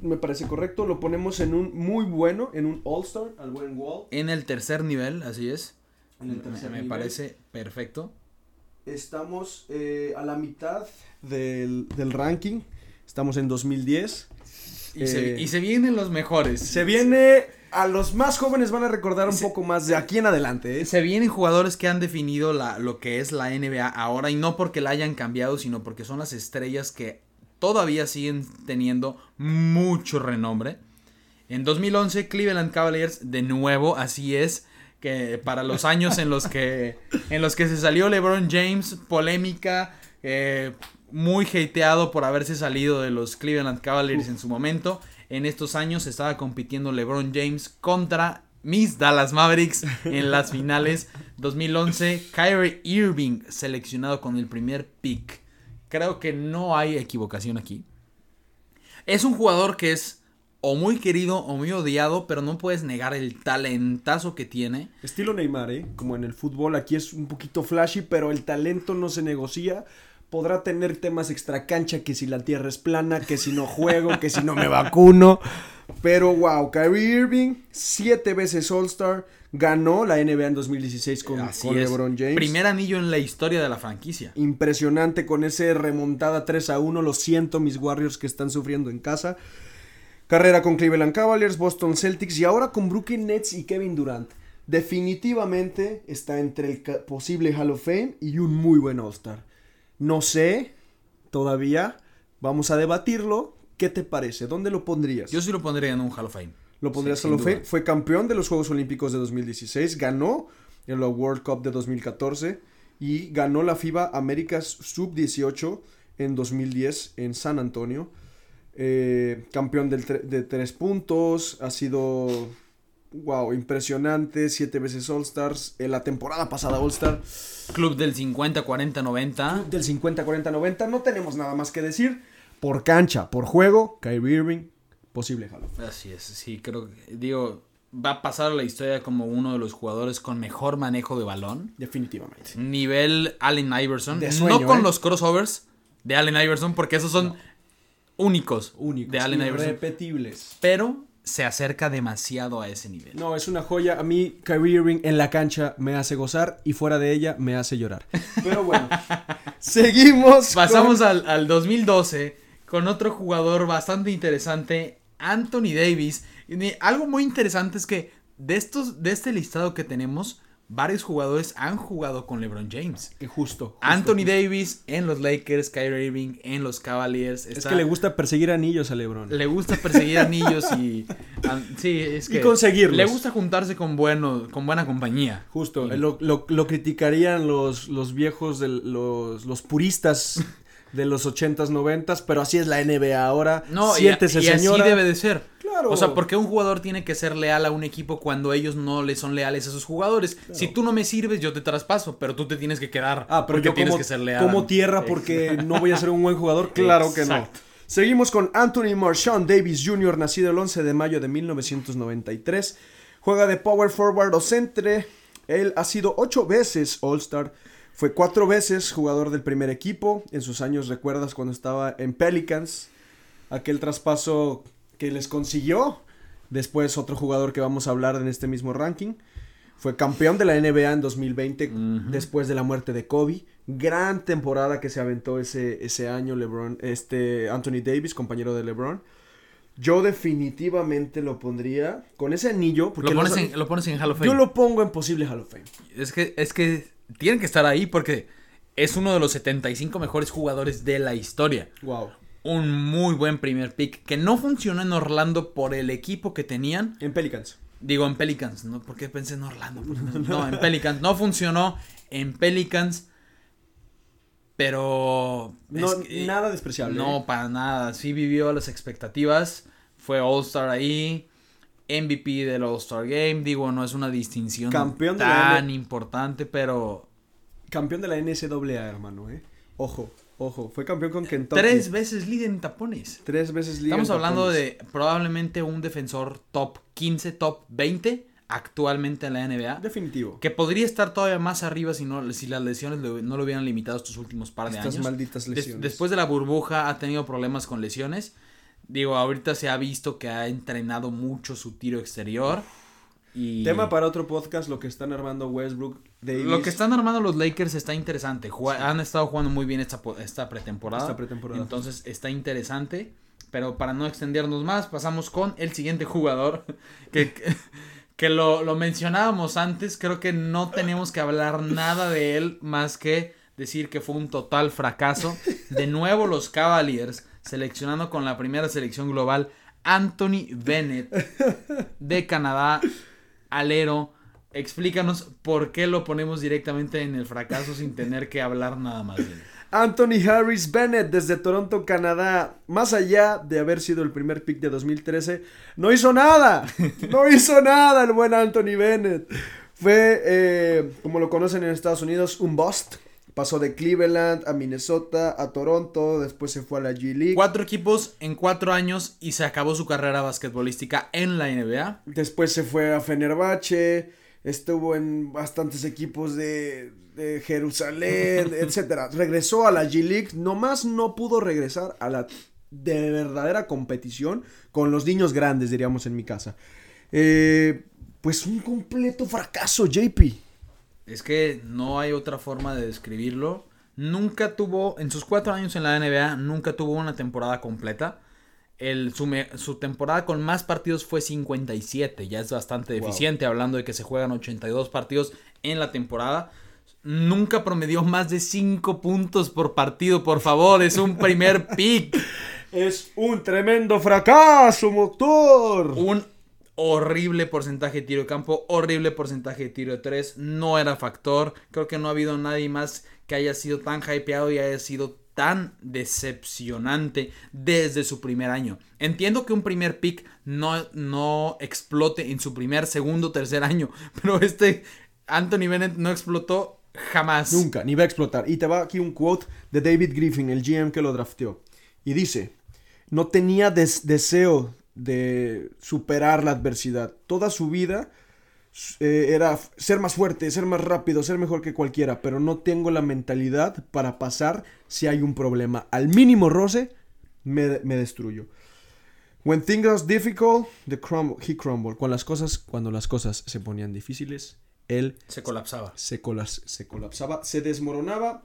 Me parece correcto. Lo ponemos en un muy bueno, en un All-Star, al buen Wall. En el tercer nivel, así es. En el tercer me nivel. parece perfecto. Estamos eh, a la mitad del, del ranking. Estamos en 2010. Y, se, Eh, y se vienen los mejores. Se viene. A los más jóvenes van a recordar un Se- poco más de aquí en adelante. ¿eh? Se vienen jugadores que han definido la, lo que es la NBA ahora y no porque la hayan cambiado, sino porque son las estrellas que todavía siguen teniendo mucho renombre. En 2011 Cleveland Cavaliers de nuevo, así es, que para los (laughs) años en los que en los que se salió LeBron James, polémica, eh, muy hateado por haberse salido de los Cleveland Cavaliers en su momento. En estos años estaba compitiendo LeBron James contra mis Dallas Mavericks en las finales 2011. Kyrie Irving seleccionado con el primer pick. Creo que no hay equivocación aquí. Es un jugador que es o muy querido o muy odiado, pero no puedes negar el talentazo que tiene. Estilo Neymar, ¿eh? Como en el fútbol, aquí es un poquito flashy, pero el talento no se negocia. Podrá tener temas extra cancha, que si la tierra es plana, que si no juego, que si no me vacuno. Pero wow, Kyrie Irving, siete veces All-Star, ganó la NBA en 2016 con, Así con. LeBron James. Primer anillo en la historia de la franquicia. Impresionante con ese remontada 3 a 1. Lo siento, mis Warriors que están sufriendo en casa. Carrera con Cleveland Cavaliers, Boston Celtics y ahora con Brooklyn Nets y Kevin Durant. Definitivamente está entre el posible Hall of Fame y un muy buen All-Star. No sé, todavía. Vamos a debatirlo. ¿Qué te parece? ¿Dónde lo pondrías? Yo sí lo pondría en un Hall of Fame. Lo pondrías Sí, Hall of Fame. Fue campeón de los Juegos Olímpicos de 2016. Ganó en la World Cup de 2014. Y ganó la FIBA Américas Sub-18 en 2010 en San Antonio. Eh, campeón del tre- de tres puntos. Ha sido. Wow, impresionante. Siete veces All-Stars. En la temporada pasada All-Star. Club del 50, 40, 90. Del 50, 40, 90. No tenemos nada más que decir. Por cancha, por juego, Kyrie Irving, posible Hall. Así es, sí, creo que, digo, va a pasar a la historia como uno de los jugadores con mejor manejo de balón. Definitivamente. Nivel Allen Iverson. De sueño, no con ¿eh? los crossovers de Allen Iverson, porque esos son únicos, Únicos. de Allen Iverson. irrepetibles. Pero se acerca demasiado a ese nivel. No, es una joya. A mí, Kyrie Irving en la cancha me hace gozar y fuera de ella me hace llorar. Pero bueno, (laughs) seguimos. Pasamos con- al, al 2012 con otro jugador bastante interesante, Anthony Davis. Y Algo muy interesante es que de, estos, de este listado que tenemos, varios jugadores han jugado con LeBron James. Que justo. justo, Anthony justo. Davis en los Lakers, Kyrie Irving en los Cavaliers. Es que le gusta perseguir anillos a LeBron. le gusta perseguir anillos y sí, es Y que conseguirlos. Le gusta juntarse con bueno, con buena compañía. Justo. Y- Lo, lo- lo criticarían los, los viejos, los, los puristas de los 80s, 90s, pero así es la NBA ahora. No, y, Siéntese, y así señora. debe de ser. Claro. O sea, porque un jugador tiene que ser leal a un equipo cuando ellos no le son leales a sus jugadores. Si tú no me sirves, yo te traspaso, pero tú te tienes que quedar. Ah, pero porque yo tienes como, que ser leal. como a- tierra porque no voy a ser un buen jugador. Claro que no. Seguimos con Anthony Marshawn Davis Jr., nacido el 11 de mayo de 1993. Juega de power forward o centre. Él ha sido ocho veces All-Star. Fue cuatro veces jugador del primer equipo. En sus años, recuerdas cuando estaba en Pelicans. Aquel traspaso que les consiguió. Después otro jugador que vamos a hablar en este mismo ranking. Fue campeón de la NBA en 2020 Ujú. después de la muerte de Kobe. Gran temporada que se aventó ese, ese año LeBron, este Anthony Davis, compañero de LeBron. Yo definitivamente lo pondría con ese anillo. Porque Lo pones, los- en, lo pones en Hall of Fame. Yo lo pongo en posible Hall of Fame. Es que, es que tienen que estar ahí porque es uno de los 75 mejores jugadores de la historia. Wow. Un muy buen primer pick que no funcionó en Orlando por el equipo que tenían. En Pelicans. Digo, en Pelicans, ¿no? Porque pensé en Orlando. Pues (laughs) no, en Pelicans. No funcionó en Pelicans. Pero. No, es que- nada despreciable. No, ¿eh? para nada. Sí vivió las expectativas. Fue All-Star ahí. MVP del All-Star Game. Digo, no es una distinción Campeón tan importante, pero. Campeón de la NCAA, hermano, ¿eh? Ojo, ojo. Fue campeón con Kentucky. Tres veces líder en tapones. Tres veces liga Estamos en hablando tapones. de probablemente un defensor top 15, top 20 actualmente en la NBA. Definitivo. Que podría estar todavía más arriba si, no, si las lesiones no lo hubieran limitado estos últimos par de Estas años. malditas Des- lesiones. después de la burbuja ha tenido problemas con lesiones. Digo, ahorita se ha visto que ha entrenado mucho su tiro exterior. Y Tema para otro podcast, lo que están armando Westbrook, Davis. lo que están armando los Lakers está interesante. Han estado jugando muy bien esta, esta pretemporada. Esta pretemporada. Entonces está interesante. Pero para no extendernos más, pasamos con el siguiente jugador. (laughs) Que, que, que lo, lo mencionábamos antes. Creo que no tenemos que hablar nada de él más que decir que fue un total fracaso. De nuevo los Cavaliers seleccionando con la primera selección global Anthony Bennett de Canadá, alero. Explícanos por qué lo ponemos directamente en el fracaso sin tener que hablar nada más de. Anthony Harris Bennett desde Toronto, Canadá. Más allá de haber sido el primer pick de 2013, no hizo nada. No hizo nada el buen Anthony Bennett. Fue, eh, como lo conocen en Estados Unidos, un bust. Pasó de Cleveland a Minnesota, a Toronto, después se fue a la G League. Cuatro equipos en cuatro años y se acabó su carrera basquetbolística en la NBA. Después se fue a Fenerbahce, estuvo en bastantes equipos de, de Jerusalén, (laughs) etcétera. Regresó a la G League, nomás no pudo regresar a la de verdadera competición con los niños grandes, diríamos en mi casa. Eh, pues un completo fracaso, JP. Es que no hay otra forma de describirlo. Nunca tuvo, en sus cuatro años en la NBA, nunca tuvo una temporada completa. El, su, su temporada con más partidos fue 57, ya es bastante Wow. deficiente, hablando de que se juegan 82 partidos en la temporada. Nunca promedió más de 5 puntos por partido, por favor, es un primer (laughs) pick. Es un tremendo fracaso, motor. Un horrible porcentaje de tiro de campo, horrible porcentaje de tiro de tres, no era factor. Creo que no ha habido nadie más que haya sido tan hypeado y haya sido tan decepcionante desde su primer año. Entiendo que un primer pick no, no explote en su primer, segundo, tercer año, (laughs) pero este Anthony Bennett no explotó jamás. Nunca, ni va a explotar. Y te va aquí un quote de David Griffin, el GM que lo drafteó. Y dice, no tenía des- deseo de superar la adversidad. Toda su vida eh, era ser más fuerte, ser más rápido, ser mejor que cualquiera, pero no tengo la mentalidad para pasar si hay un problema. Al mínimo roce, me, me destruyo. When things are difficult, the crumble, he crumbled. Con las cosas, cuando las cosas se ponían difíciles, él Se colapsaba. se, colas- se colapsaba, se desmoronaba.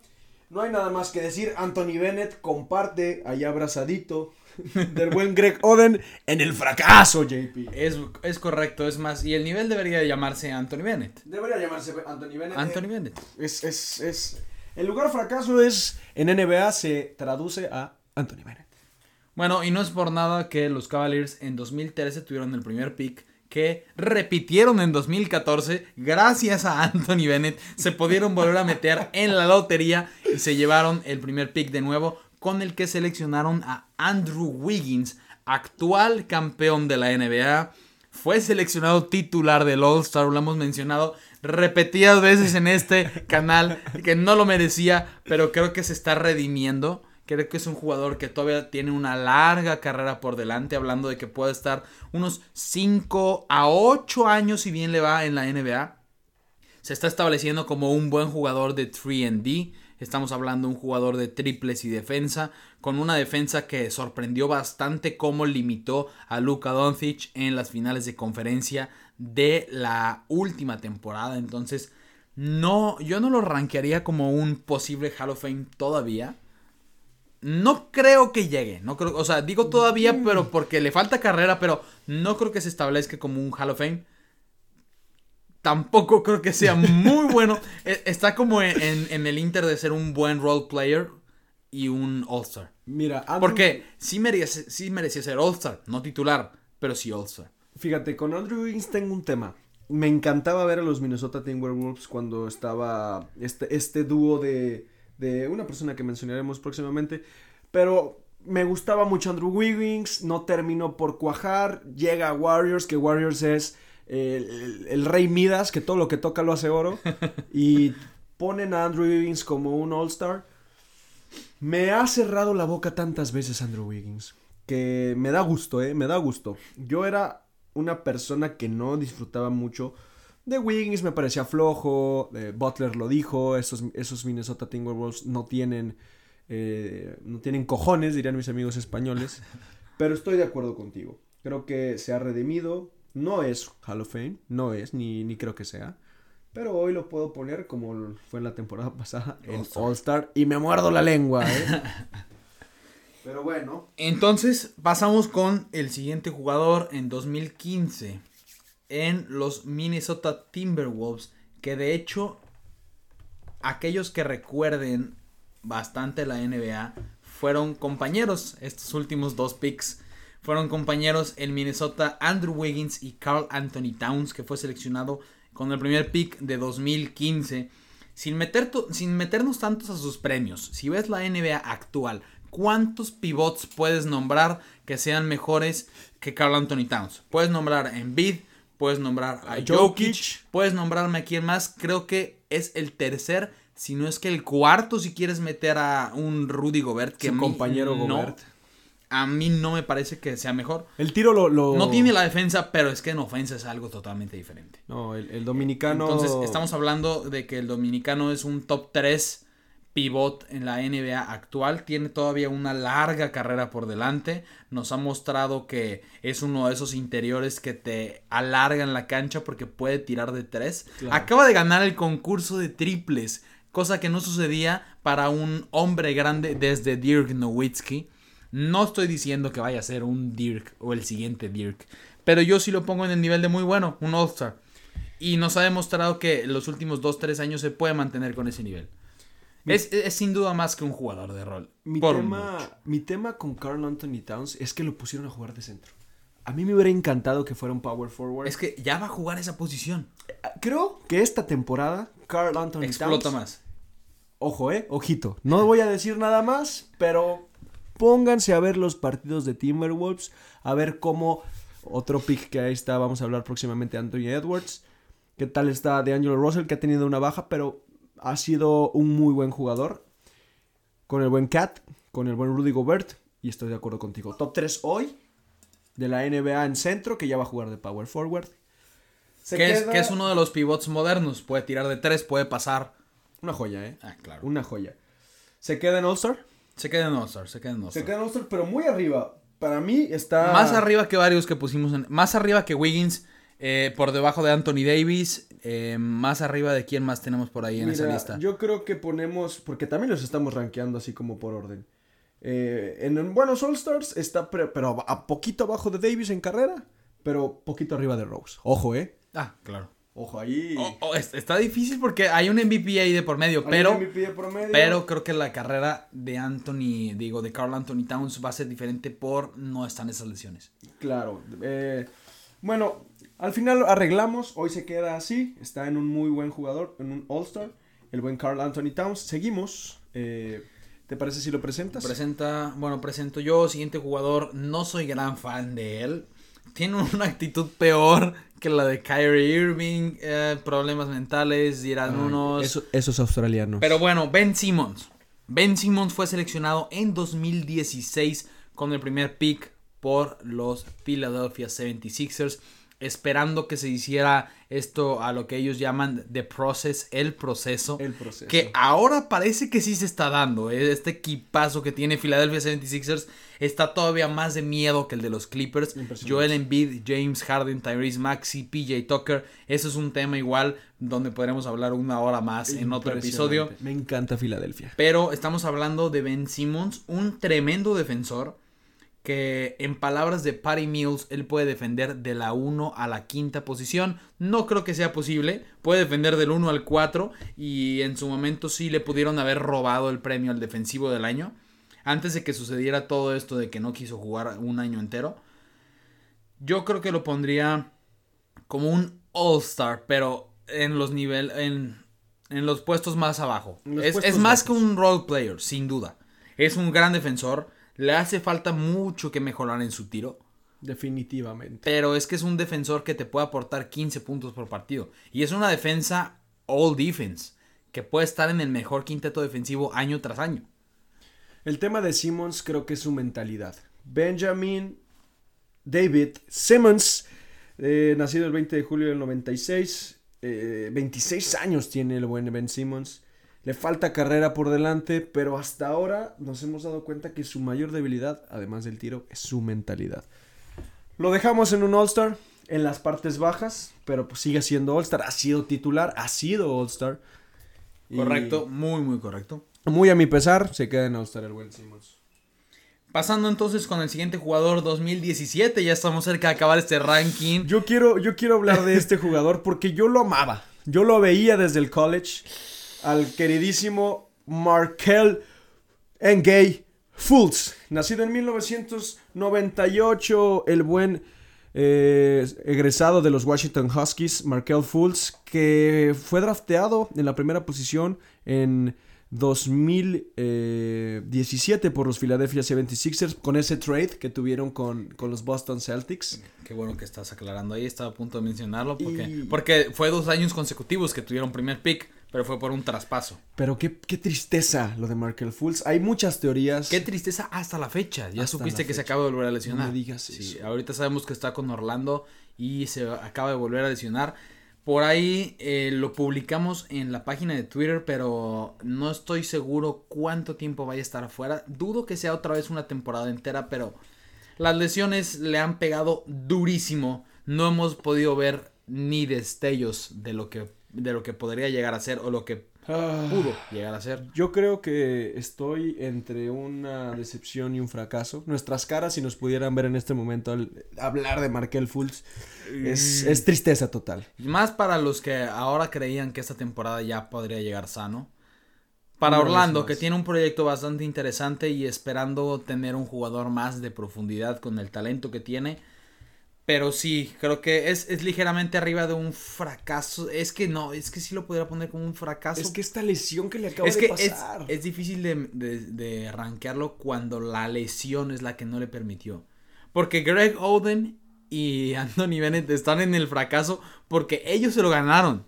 No hay nada más que decir. Anthony Bennett comparte allá abrazadito (laughs) del buen Greg Oden en el fracaso, JP. Es, es correcto, es más, y el nivel debería llamarse Anthony Bennett. Debería llamarse Anthony Bennett. Anthony Bennett. Es, es, es... El lugar fracaso es, en NBA se traduce a Anthony Bennett. Bueno, y no es por nada que los Cavaliers en 2013 tuvieron el primer pick que repitieron en 2014 gracias a Anthony Bennett. Se pudieron volver a meter en la lotería y se llevaron el primer pick de nuevo con el que seleccionaron a Andrew Wiggins, actual campeón de la NBA. Fue seleccionado titular del All-Star, lo hemos mencionado repetidas veces en este canal, que no lo merecía, pero creo que se está redimiendo. Creo que es un jugador que todavía tiene una larga carrera por delante, hablando de que puede estar unos 5 a 8 años si bien le va en la NBA. Se está estableciendo como un buen jugador de 3D. Estamos hablando de un jugador de triples y defensa, con una defensa que sorprendió bastante cómo limitó a Luka Doncic en las finales de conferencia de la última temporada. Entonces, no, yo no lo rankearía como un posible Hall of Fame todavía. No creo que llegue, no creo, o sea, digo todavía, pero porque le falta carrera, pero no creo que se establezca como un Hall of Fame. Tampoco creo que sea muy (laughs) bueno. E- Está como en, en- en el Inter de ser un buen role player y un All-Star. Mira, Andrew- Porque sí merece, sí merecía ser All-Star, no titular, pero sí All-Star. Fíjate, con Andrew Wiggins tengo un tema. Me encantaba ver a los Minnesota Timberwolves cuando estaba este, este dúo de, de una persona que mencionaremos próximamente. Pero me gustaba mucho Andrew Wiggins, no terminó por cuajar. Llega a Warriors, que Warriors es el, rey Midas, que todo lo que toca lo hace oro. (laughs) Y ponen a Andrew Wiggins como un All-Star. Me ha cerrado la boca tantas veces Andrew Wiggins. Que me da gusto, ¿eh? Me da gusto. Yo era una persona que no disfrutaba mucho de Wiggins, me parecía flojo. eh, Butler lo dijo. Esos, esos Minnesota Timberwolves no tienen. eh, no tienen cojones, dirían mis amigos españoles. (laughs) Pero estoy de acuerdo contigo. Creo que se ha redimido. No es Hall of Fame, no es, ni, ni creo que sea. Pero hoy lo puedo poner como fue en la temporada (laughs) pasada en All-Star. Y me muerdo la lengua, ¿eh? (laughs) Pero bueno. Entonces pasamos con el siguiente jugador en 2015 en los Minnesota Timberwolves, que de hecho aquellos que recuerden bastante la NBA fueron compañeros, estos últimos dos picks fueron compañeros en Minnesota Andrew Wiggins y Carl Anthony Towns, que fue seleccionado con el primer pick de 2015. Sin, meter sin meternos tantos a sus premios, si ves la NBA actual, ¿cuántos pivots puedes nombrar que sean mejores que Carl Anthony Towns? Puedes nombrar a Embiid, puedes nombrar a A Jokic, Jokic. puedes nombrarme a quién más. Creo que es el tercer, si no es que el cuarto, si quieres meter a un Rudy Gobert, que Su compañero no- Gobert. A mí no me parece que sea mejor. El tiro lo. lo- No tiene la defensa, pero es que en ofensa es algo totalmente diferente. No, el, el dominicano. Entonces, estamos hablando de que el dominicano es un top 3 pivot en la NBA actual. Tiene todavía una larga carrera por delante. Nos ha mostrado que es uno de esos interiores que te alargan la cancha porque puede tirar de 3. Claro. Acaba de ganar el concurso de triples, cosa que no sucedía para un hombre grande desde Dirk Nowitzki. No estoy diciendo que vaya a ser un Dirk o el siguiente Dirk, pero yo sí lo pongo en el nivel de muy bueno, un All-Star. Y nos ha demostrado que los últimos 2-3 años se puede mantener con ese nivel. Es, es sin duda más que un jugador de rol. Mi tema, mucho. mi tema con Carl Anthony Towns es que lo pusieron a jugar de centro. A mí me hubiera encantado que fuera un power forward. Es que ya va a jugar esa posición. Creo que esta temporada Carl Anthony Explota Towns. más. Ojo, eh, ojito. No voy a decir nada más, pero pónganse a ver los partidos de Timberwolves, a ver cómo otro pick que ahí está, vamos a hablar próximamente Anthony Edwards. ¿Qué tal está de Angelo Russell que ha tenido una baja, pero ha sido un muy buen jugador con el buen Cat, con el buen Rudy Gobert y estoy de acuerdo contigo. Top 3 hoy de la NBA en centro que ya va a jugar de power forward. Se Que es, queda- que es uno de los pivots modernos. Puede tirar de 3, puede pasar. una joya, eh. Ah, claro. Una joya. Se queda en All-Star. Se queda en All-Star, se queda en Se All-Star. queda en All-Star, pero muy arriba. Para mí está. Más arriba que varios que pusimos en... Más arriba que Wiggins, eh, por debajo de Anthony Davis, eh, más arriba de quién más tenemos por ahí en esa lista. Yo creo que ponemos. Porque también los estamos rankeando así como por orden. Eh, en buenos All-Stars está. pre- pero a poquito abajo de Davis en carrera. Pero poquito arriba de Rose. Ojo, eh. Ah, claro. Ojo ahí. Oh, oh, es- está difícil porque hay un MVP ahí de por medio, MVP de. Pero creo que la carrera de Anthony, digo, de Carl Anthony Towns va a ser diferente por no están esas lesiones. Claro. eh, bueno, al final arreglamos. Hoy se queda así. Está en un muy buen jugador, en un All-Star. El buen Carl Anthony Towns. Seguimos. eh, ¿Te parece si lo presentas? Presenta, bueno, presento yo, siguiente jugador, no soy gran fan de él. Tiene una actitud peor que la de Kyrie Irving, eh, problemas mentales, dirán Ay, unos... eso- esos australianos. Pero bueno, Ben Simmons. Ben Simmons fue seleccionado en 2016 con el primer pick por los Philadelphia 76ers. Esperando que se hiciera esto a lo que ellos llaman the process, el proceso. El proceso. Que ahora parece que sí se está dando. ¿eh? Este equipazo que tiene Philadelphia 76ers está todavía más de miedo que el de los Clippers. Joel Embiid, James Harden, Tyrese Maxey, PJ Tucker. Eso es un tema igual donde podremos hablar una hora más en otro episodio. Me encanta Filadelfia. Pero estamos hablando de Ben Simmons, un tremendo defensor que en palabras de Patty Mills, él puede defender de la 1 a la quinta posición. No creo que sea posible. Puede defender del 1 al 4 y en su momento sí le pudieron haber robado el premio al defensivo del año. Antes de que sucediera todo esto de que no quiso jugar un año entero. Yo creo que lo pondría como un All-Star, pero en los niveles, en, en, los puestos más abajo. Es, es, más que un role player, sin duda. Es un gran defensor le hace falta mucho que mejorar en su tiro. Definitivamente. Pero es que es un defensor que te puede aportar 15 puntos por partido. Y es una defensa all defense. Que puede estar en el mejor quinteto defensivo año tras año. El tema de Simmons creo que es su mentalidad. Benjamin David Simmons, eh, nacido el 20 de julio del 96. 26 eh, años tiene el buen Ben Simmons. Le falta carrera por delante, pero hasta ahora nos hemos dado cuenta que su mayor debilidad, además del tiro, es su mentalidad. Lo dejamos en un All-Star, en las partes bajas, pero pues sigue siendo All-Star. Ha sido titular, ha sido All-Star. Correcto, muy, muy correcto. Muy a mi pesar, se queda en All-Star el buen Simmons. Pasando entonces con el siguiente jugador 2017, ya estamos cerca de acabar este ranking. Yo quiero, yo quiero hablar de este jugador porque yo lo amaba. Yo lo veía desde el college al queridísimo Markel Engay Fultz, nacido en 1998, el buen eh, egresado de los Washington Huskies, Markel Fultz, que fue drafteado en la primera posición en 2017 por los Philadelphia 76ers con ese trade que tuvieron con, los Boston Celtics. Qué bueno que estás aclarando ahí, estaba a punto de mencionarlo porque, porque fue dos años consecutivos que tuvieron primer pick. Pero fue por un traspaso. Pero qué, tristeza lo de Markel Fultz. Hay muchas teorías. Qué tristeza hasta la fecha. Ya supiste que se acaba de volver a lesionar. No me digas sí, ahorita sabemos que está con Orlando y se acaba de volver a lesionar. Por ahí eh, lo publicamos en la página de Twitter, pero no estoy seguro cuánto tiempo vaya a estar afuera. Dudo que sea otra vez una temporada entera, pero las lesiones le han pegado durísimo. No hemos podido ver ni destellos de lo que de lo que podría llegar a ser o lo que ah. pudo llegar a ser. Yo creo que estoy entre una decepción y un fracaso. Nuestras caras, si nos pudieran ver en este momento al hablar de Markel Fultz, es, mm. es tristeza total. Más para los que ahora creían que esta temporada ya podría llegar sano. Para Orlando, que tiene un proyecto bastante interesante y esperando tener un jugador más de profundidad con el talento que tiene pero sí, creo que es, ligeramente arriba de un fracaso. Es que no, es que sí lo podría poner como un fracaso. Es que esta lesión que le acaba de pasar. Es, es difícil de, de, de arranquearlo cuando la lesión es la que no le permitió. Porque Greg Oden y (laughs) Anthony Bennett están en el fracaso porque ellos se lo ganaron.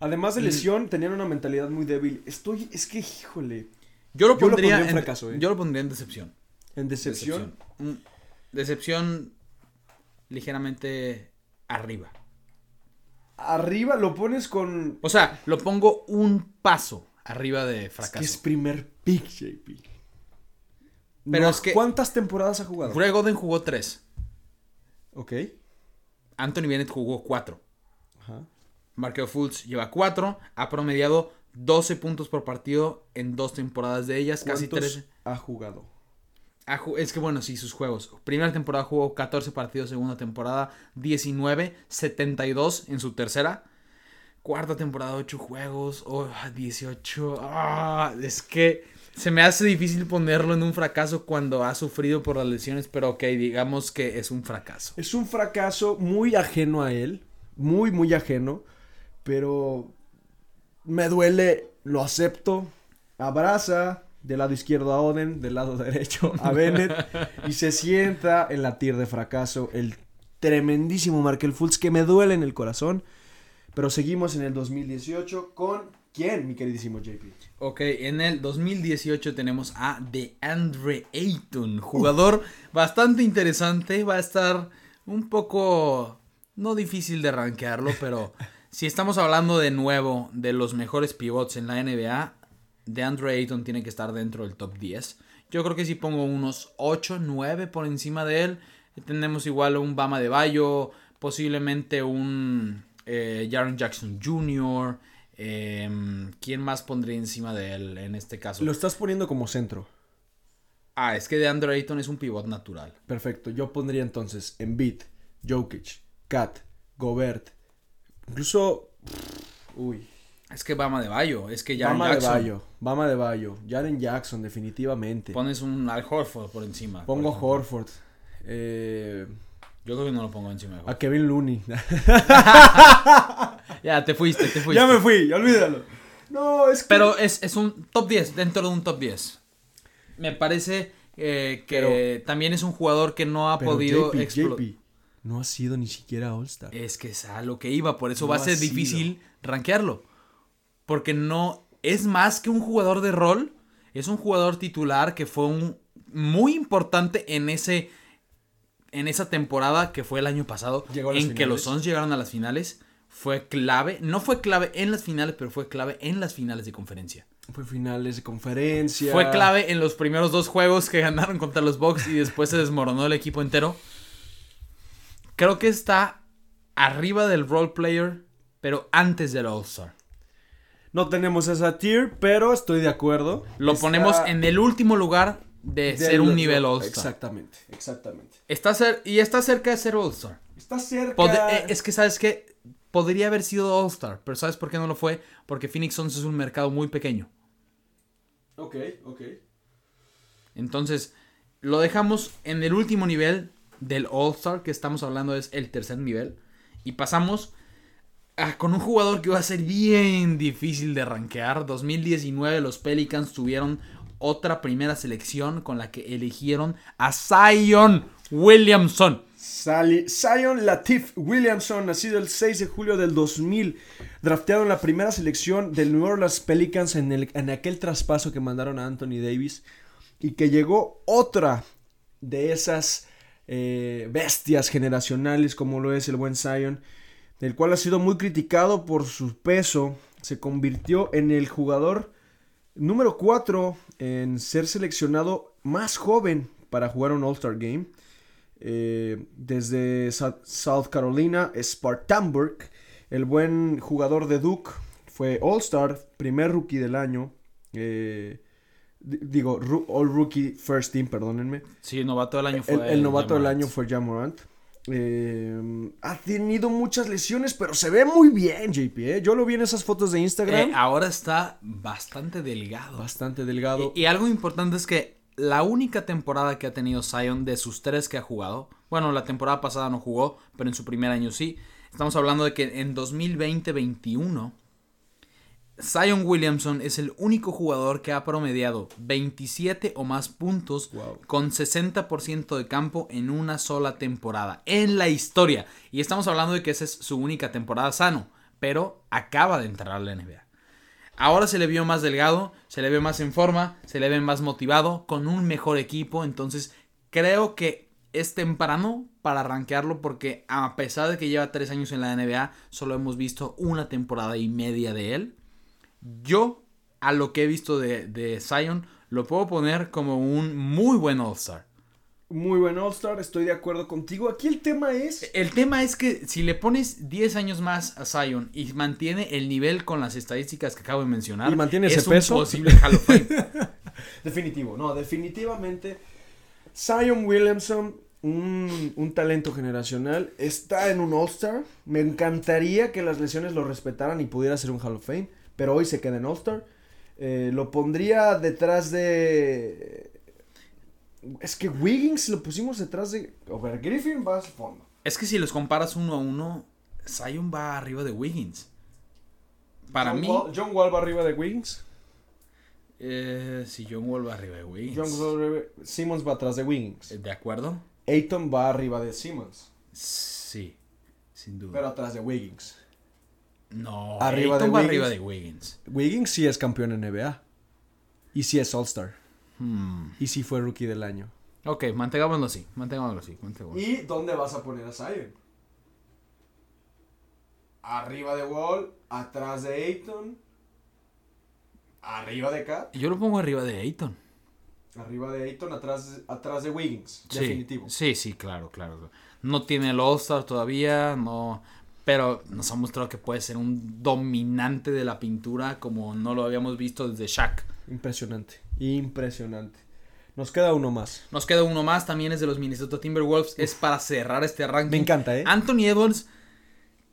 Además de lesión, tenían una mentalidad muy débil. Estoy, es que, híjole. Yo lo pondría, en fracaso. ¿eh? Yo lo pondría en decepción. ¿En decepción? Decepción mm, ligeramente arriba. Arriba lo pones con. O sea, lo pongo un paso arriba de fracaso. Es, primer pick, JP. Pero es que. ¿Cuántas temporadas ha jugado? Greg Oden jugó tres. Ok. Anthony Bennett jugó cuatro. Ajá. Markel Fultz lleva cuatro. Ha promediado 12 puntos por partido en dos temporadas de ellas, casi 13. Ha jugado es que bueno, sí, sus juegos. Primera temporada jugó 14 partidos, segunda temporada 19, 72 en su tercera. Cuarta temporada 8 juegos, oh, 18. Ah, es que se me hace difícil ponerlo en un fracaso cuando ha sufrido por las lesiones, pero ok, digamos que es un fracaso. Es un fracaso muy ajeno a él, muy, muy ajeno, pero me duele, lo acepto, abraza, del lado izquierdo a Oden, del lado (laughs) derecho a Bennett y se sienta en la tier de fracaso el tremendísimo Markel Fultz que me duele en el corazón. Pero seguimos en el 2018 con ¿quién, mi queridísimo JP? Ok, en el 2018 tenemos a DeAndre Ayton, jugador bastante interesante, va a estar un poco no difícil de rankearlo, pero (laughs) si estamos hablando de nuevo de los mejores pivots en la NBA, de Andre Ayton tiene que estar dentro del top 10. Yo creo que si pongo unos 8, 9 por encima de él, tenemos igual un Bama de Bayo, posiblemente un eh, Jaron Jackson Jr., em, ¿Quién más pondría encima de él en este caso? Lo estás poniendo como centro. Ah, es que de Andre Ayton es un pivot natural. Perfecto. Yo pondría entonces Embiid, Jokic, Kat, Gobert. Incluso. Uy. Es que Bama de Bayo, es que Jaren Bama Jackson. de Bayo, Bama de Bayo, Jaren Jackson, definitivamente. Pones un Al Horford por encima. Pongo. Horford. Eh, Yo creo que no lo pongo encima de Horford. a Kevin Looney. (laughs) Ya, te fuiste, te fuiste. ya me fui, olvídalo. No, es que. Pero es, es un top 10, dentro de un top 10. Me parece eh, que Pero- también es un jugador que no ha podido explotar. No ha sido ni siquiera All-Star. Es que es a lo que iba, por eso No va a ser difícil rankearlo. Porque no es más que un jugador de rol, es un jugador titular que fue un muy importante en ese en esa temporada que fue el año pasado Llegó a en que los. Suns llegaron a las finales, fue clave, no fue clave en las finales, pero fue clave en las finales de conferencia. Fue finales de conferencia. Fue clave en los primeros dos juegos que ganaron contra los Bucks y después se desmoronó el equipo entero. Creo que está arriba del role player, pero antes del All-Star. No tenemos esa tier, pero estoy de acuerdo. Lo Está ponemos en el último lugar de ser un nivel All-Star. Exactamente, exactamente. Está cer- y está cerca de ser All-Star. Está cerca. Pod- eh, Es que, ¿sabes qué? Podría haber sido All-Star, pero ¿sabes por qué no lo fue? Porque Phoenix Suns es un mercado muy pequeño. Ok, ok. Entonces, lo dejamos en el último nivel del All-Star, que estamos hablando es el tercer nivel. Y pasamos a- con un jugador que va a ser bien difícil de rankear. 2019 los Pelicans tuvieron otra primera selección con la que eligieron a Zion Williamson. Sally, Zion Latif Williamson, nacido el 6 de julio del 2000, drafteado en la primera selección del New Orleans Pelicans en, el, en aquel traspaso que mandaron a Anthony Davis y que llegó otra de esas eh, bestias generacionales como lo es el buen Zion, del cual ha sido muy criticado por su peso, se convirtió en el jugador número 4 en ser seleccionado más joven para jugar un All-Star Game. Eh, desde South Carolina, Spartanburg, el buen jugador de Duke fue All-Star, primer rookie del año. eh, di- digo, All Rookie First Team, perdónenme. Sí, novato del año fue. El, el novato del año fue Jamorant. Eh, ha tenido muchas lesiones, pero se ve muy bien, JP. ¿eh? Yo lo vi en esas fotos de Instagram. Eh, ahora está bastante delgado. Bastante delgado. Y, y algo importante es que la única temporada que ha tenido Zion de sus tres que ha jugado, bueno, la temporada pasada no jugó, pero en su primer año sí. Estamos hablando de que en 2020-21, Zion Williamson es el único jugador que ha promediado 27 o más puntos Wow. con 60% de campo en una sola temporada en la historia. Y estamos hablando de que esa es su única temporada sano, pero acaba de entrar a la NBA. Ahora se le vio más delgado, se le ve más en forma, se le ve más motivado, con un mejor equipo. Entonces, creo que es temprano para rankearlo porque a pesar de que lleva tres años en la NBA, solo hemos visto una temporada y media de él. Yo, a lo que he visto de, de Zion, lo puedo poner como un muy buen All-Star. Muy buen All-Star, estoy de acuerdo contigo. Aquí el tema es. El tema es que si le pones 10 años más a Zion y mantiene el nivel con las estadísticas que acabo de mencionar, Y mantiene es un posible Hall of Fame. (laughs) Definitivo, no, definitivamente. Zion Williamson, un, un talento generacional, está en un All-Star. Me encantaría que las lesiones lo respetaran y pudiera ser un Hall of Fame, pero hoy se queda en All-Star. Eh, lo pondría detrás de. Es que Wiggins lo pusimos detrás de. A ver, Griffin va a su fondo. Es que si los comparas uno a uno, Zion va arriba de Wiggins. Para John mí, Wall, John Wall va arriba de Wiggins. eh, si John Wall va arriba de Wiggins. John Wall Simmons va atrás de Wiggins. ¿De acuerdo? Ayton va arriba de Simmons, Sí, sin duda. pero atrás de Wiggins. No, arriba Ayton de Wiggins. arriba de Wiggins. Wiggins sí es campeón en NBA. Y sí es All-Star. Hmm. Y sí fue rookie del año. Ok, mantengámoslo así, mantengámoslo así. mantengámoslo. ¿Y dónde vas a poner a Zion? arriba de Wall, atrás de Ayton, arriba de Cat, Yo lo pongo arriba de Ayton. arriba de Ayton, atrás, atrás de Wiggins, Sí, definitivo. Sí, sí, claro, claro. No tiene el All-Star todavía, no. Pero nos ha mostrado que puede ser un dominante de la pintura como no lo habíamos visto desde Shaq. Impresionante, impresionante. Nos queda uno más. Nos queda uno más, también es de los Minnesota Timberwolves. Es para cerrar este ranking. Me encanta, ¿eh? Anthony Edwards,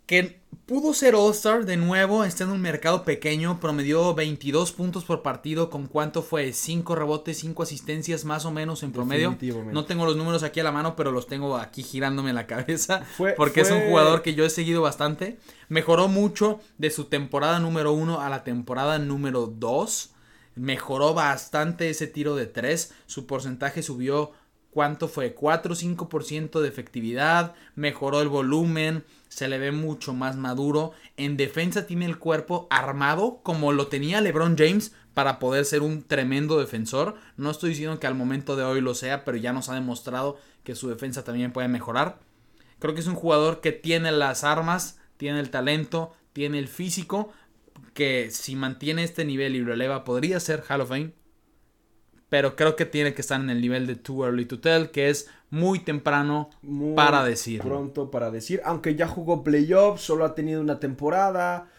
que pudo ser All-Star de nuevo, está en un mercado pequeño, promedió 22 puntos por partido, con cuánto fue 5 rebotes, 5 asistencias más o menos en promedio. No tengo los números aquí a la mano, pero los tengo aquí girándome en la cabeza, Fue- porque es un jugador que yo he seguido bastante. Mejoró mucho de su temporada número 1 a la temporada número 2. Mejoró bastante ese tiro de 3. Su porcentaje subió ¿Cuánto fue? 4 o 5% de efectividad. Mejoró el volumen. Se le ve mucho más maduro. En defensa tiene el cuerpo armado como lo tenía LeBron James para poder ser un tremendo defensor. No estoy diciendo que al momento de hoy lo sea, pero ya nos ha demostrado que su defensa también puede mejorar. Creo que es un jugador que tiene las armas, tiene el talento, tiene el físico, que si mantiene este nivel y lo eleva podría ser Hall of Fame. Pero creo que tiene que estar en el nivel de Too Early to Tell, que es muy temprano Muy para decir. Pronto para decir. Aunque ya jugó playoffs, solo ha tenido una temporada.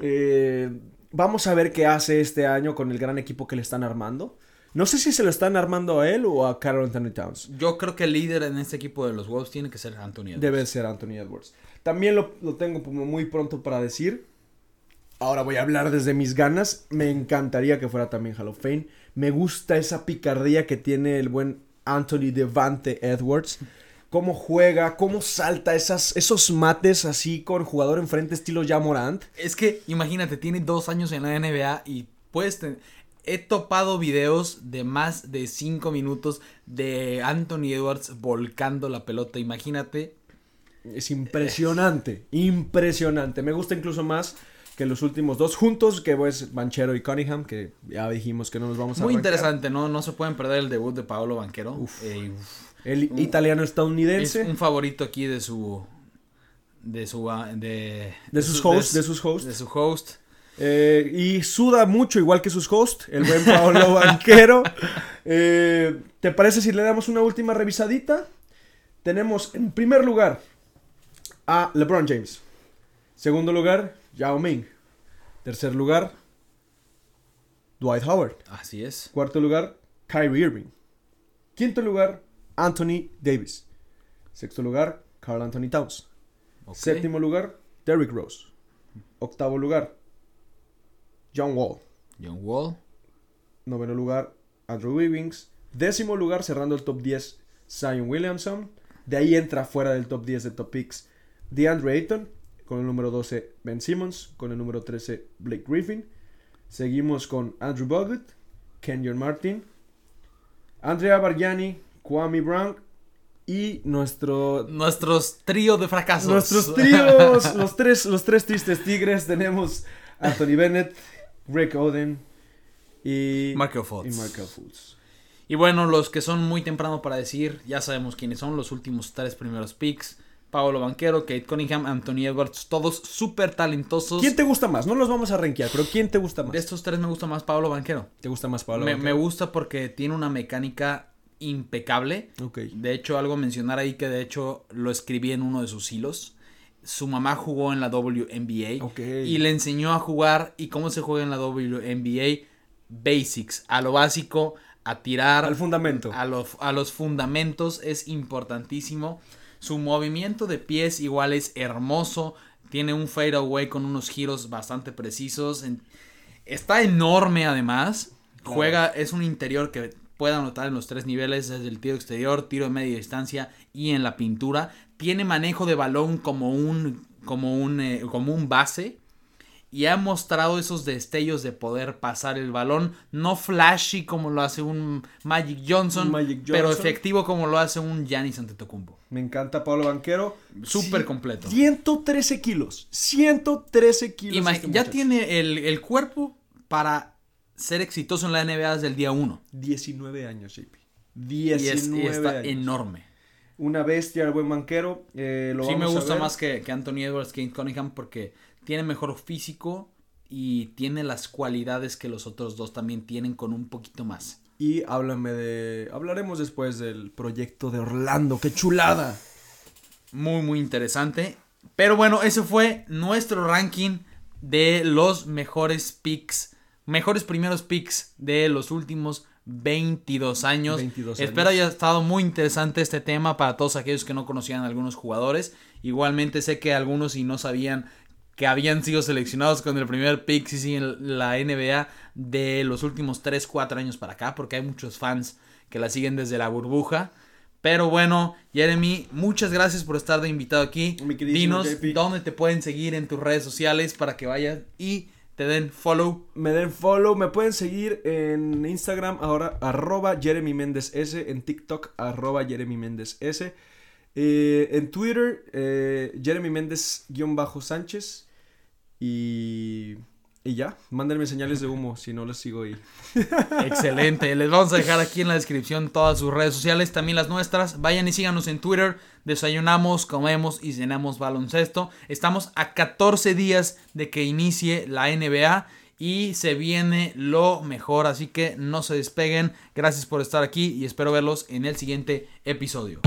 Eh, vamos a ver qué hace este año con el gran equipo que le están armando. No sé si se lo están armando a él o a Carl Anthony Towns. Yo creo que el líder en este equipo de los Wolves tiene que ser Anthony Edwards. Debe ser Anthony Edwards. También lo, lo tengo como muy pronto para decir. Ahora voy a hablar desde mis ganas. Me encantaría que fuera también Hall of Fame. Me gusta esa picardía que tiene el buen Anthony Devante Edwards. Cómo juega, cómo salta esas, esos mates así con jugador enfrente estilo Jamorant. Es que imagínate, tiene dos años en la NBA y puedes tener... He topado videos de más de cinco minutos de Anthony Edwards volcando la pelota. Imagínate. Es impresionante, impresionante. Me gusta incluso más que los últimos dos juntos, que es Banchero y Cunningham, que ya dijimos que no nos vamos a Muy arrancar. interesante, ¿no? No se pueden perder el debut de Paolo Banquero. Eh, uf. El italiano Es estadounidense. un favorito aquí de su... De su... ah, De, De sus su- hosts, de sus hosts. De su host. Eh, y suda mucho, igual que sus hosts, el buen Paolo (laughs) Banquero. Eh, ¿Te parece si le damos una última revisadita? Tenemos en primer lugar a LeBron James. Segundo lugar, Yao Ming. Tercer lugar, Dwight Howard. Así es. Cuarto lugar, Kyrie Irving. Quinto lugar, Anthony Davis. Sexto lugar, Carl Anthony Towns. Séptimo lugar, Derrick Rose. Octavo lugar, John Wall. John Wall. Noveno lugar, Andrew Wiggins. Décimo lugar, cerrando el top 10, Zion Williamson. De ahí entra fuera del top 10 de top picks, DeAndre Ayton. Con el número 12, Ben Simmons. Con el número 13, Blake Griffin. Seguimos con Andrew Bogut, Kenyon Martin, Andrea Bargiani, Kwame Brown y nuestro Nuestros trío de fracasos. Nuestros tríos, (laughs) los tres, los tres tristes tigres, tenemos Anthony Bennett, Greg Oden y Markel Fultz. y Markel Fultz. Y bueno, los que son muy temprano para decir, ya sabemos quiénes son los últimos tres primeros picks. Paolo Banquero, Kate Cunningham, Anthony Edwards, todos súper talentosos. ¿Quién te gusta más? No los vamos a rankear, pero ¿quién te gusta más? De estos tres me gusta más Paolo Banquero. ¿Te gusta más Pablo? Me, me gusta porque tiene una mecánica impecable. Ok. De hecho, algo mencionar ahí que de hecho lo escribí en uno de sus hilos. Su mamá jugó en la WNBA Ok. y le enseñó a jugar y cómo se juega en la WNBA. Basics, a lo básico, a tirar, Al fundamento. a, lo- a los fundamentos es importantísimo. Su movimiento de pies igual es hermoso. Tiene un fadeaway con unos giros bastante precisos. Está enorme además. Juega, es un interior que puede anotar en los tres niveles, desde el tiro exterior, tiro de media distancia y en la pintura. Tiene manejo de balón como un, como un, eh, como un base. Y ha mostrado esos destellos de poder pasar el balón. No flashy como lo hace un Magic Johnson. Magic Pero Johnson. efectivo como lo hace un Giannis Antetokounmpo. Me encanta Pablo Banquero. Súper completo. 113 kilos. 113 kilos. Ima- este ya muchacho. tiene el, el cuerpo para ser exitoso en la NBA desde el día 1. 19 años, JP. Y, es- y 19 está años. enorme. Una bestia, el buen banquero. Eh, lo sí, me a gusta ver. más que, que Anthony Edwards, que Cunningham, porque tiene mejor físico y tiene las cualidades que los otros dos también tienen con un poquito más. Y háblame de. Hablaremos después del proyecto de Orlando. ¡Qué chulada! Muy, muy interesante. Pero bueno, ese fue nuestro ranking de los mejores picks, mejores primeros picks de los últimos 22 años. 22 Espero años. haya estado muy interesante este tema para todos aquellos que no conocían a algunos jugadores. Igualmente sé que algunos y no sabían que habían sido seleccionados con el primer pick sí, sí, en la NBA de los últimos 3, 4 años para acá, porque hay muchos fans que la siguen desde la burbuja. Pero bueno, Jeremy, muchas gracias por estar de invitado aquí. Dinos JP. dónde te pueden seguir en tus redes sociales para que vayan y te den follow. Me den follow, me pueden seguir en Instagram ahora arroba Jeremy Méndez S, en TikTok arroba Jeremy Méndez S, eh, en Twitter eh, Jeremy Méndez-Sánchez y, y ya, mándenme señales de humo si no les sigo ahí. (laughs) Excelente. Les vamos a dejar aquí en la descripción todas sus redes sociales, también las nuestras. Vayan y síganos en Twitter. Desayunamos, comemos y cenamos baloncesto. Estamos a 14 días de que inicie la NBA y se viene lo mejor, así que no se despeguen. Gracias por estar aquí y espero verlos en el siguiente episodio.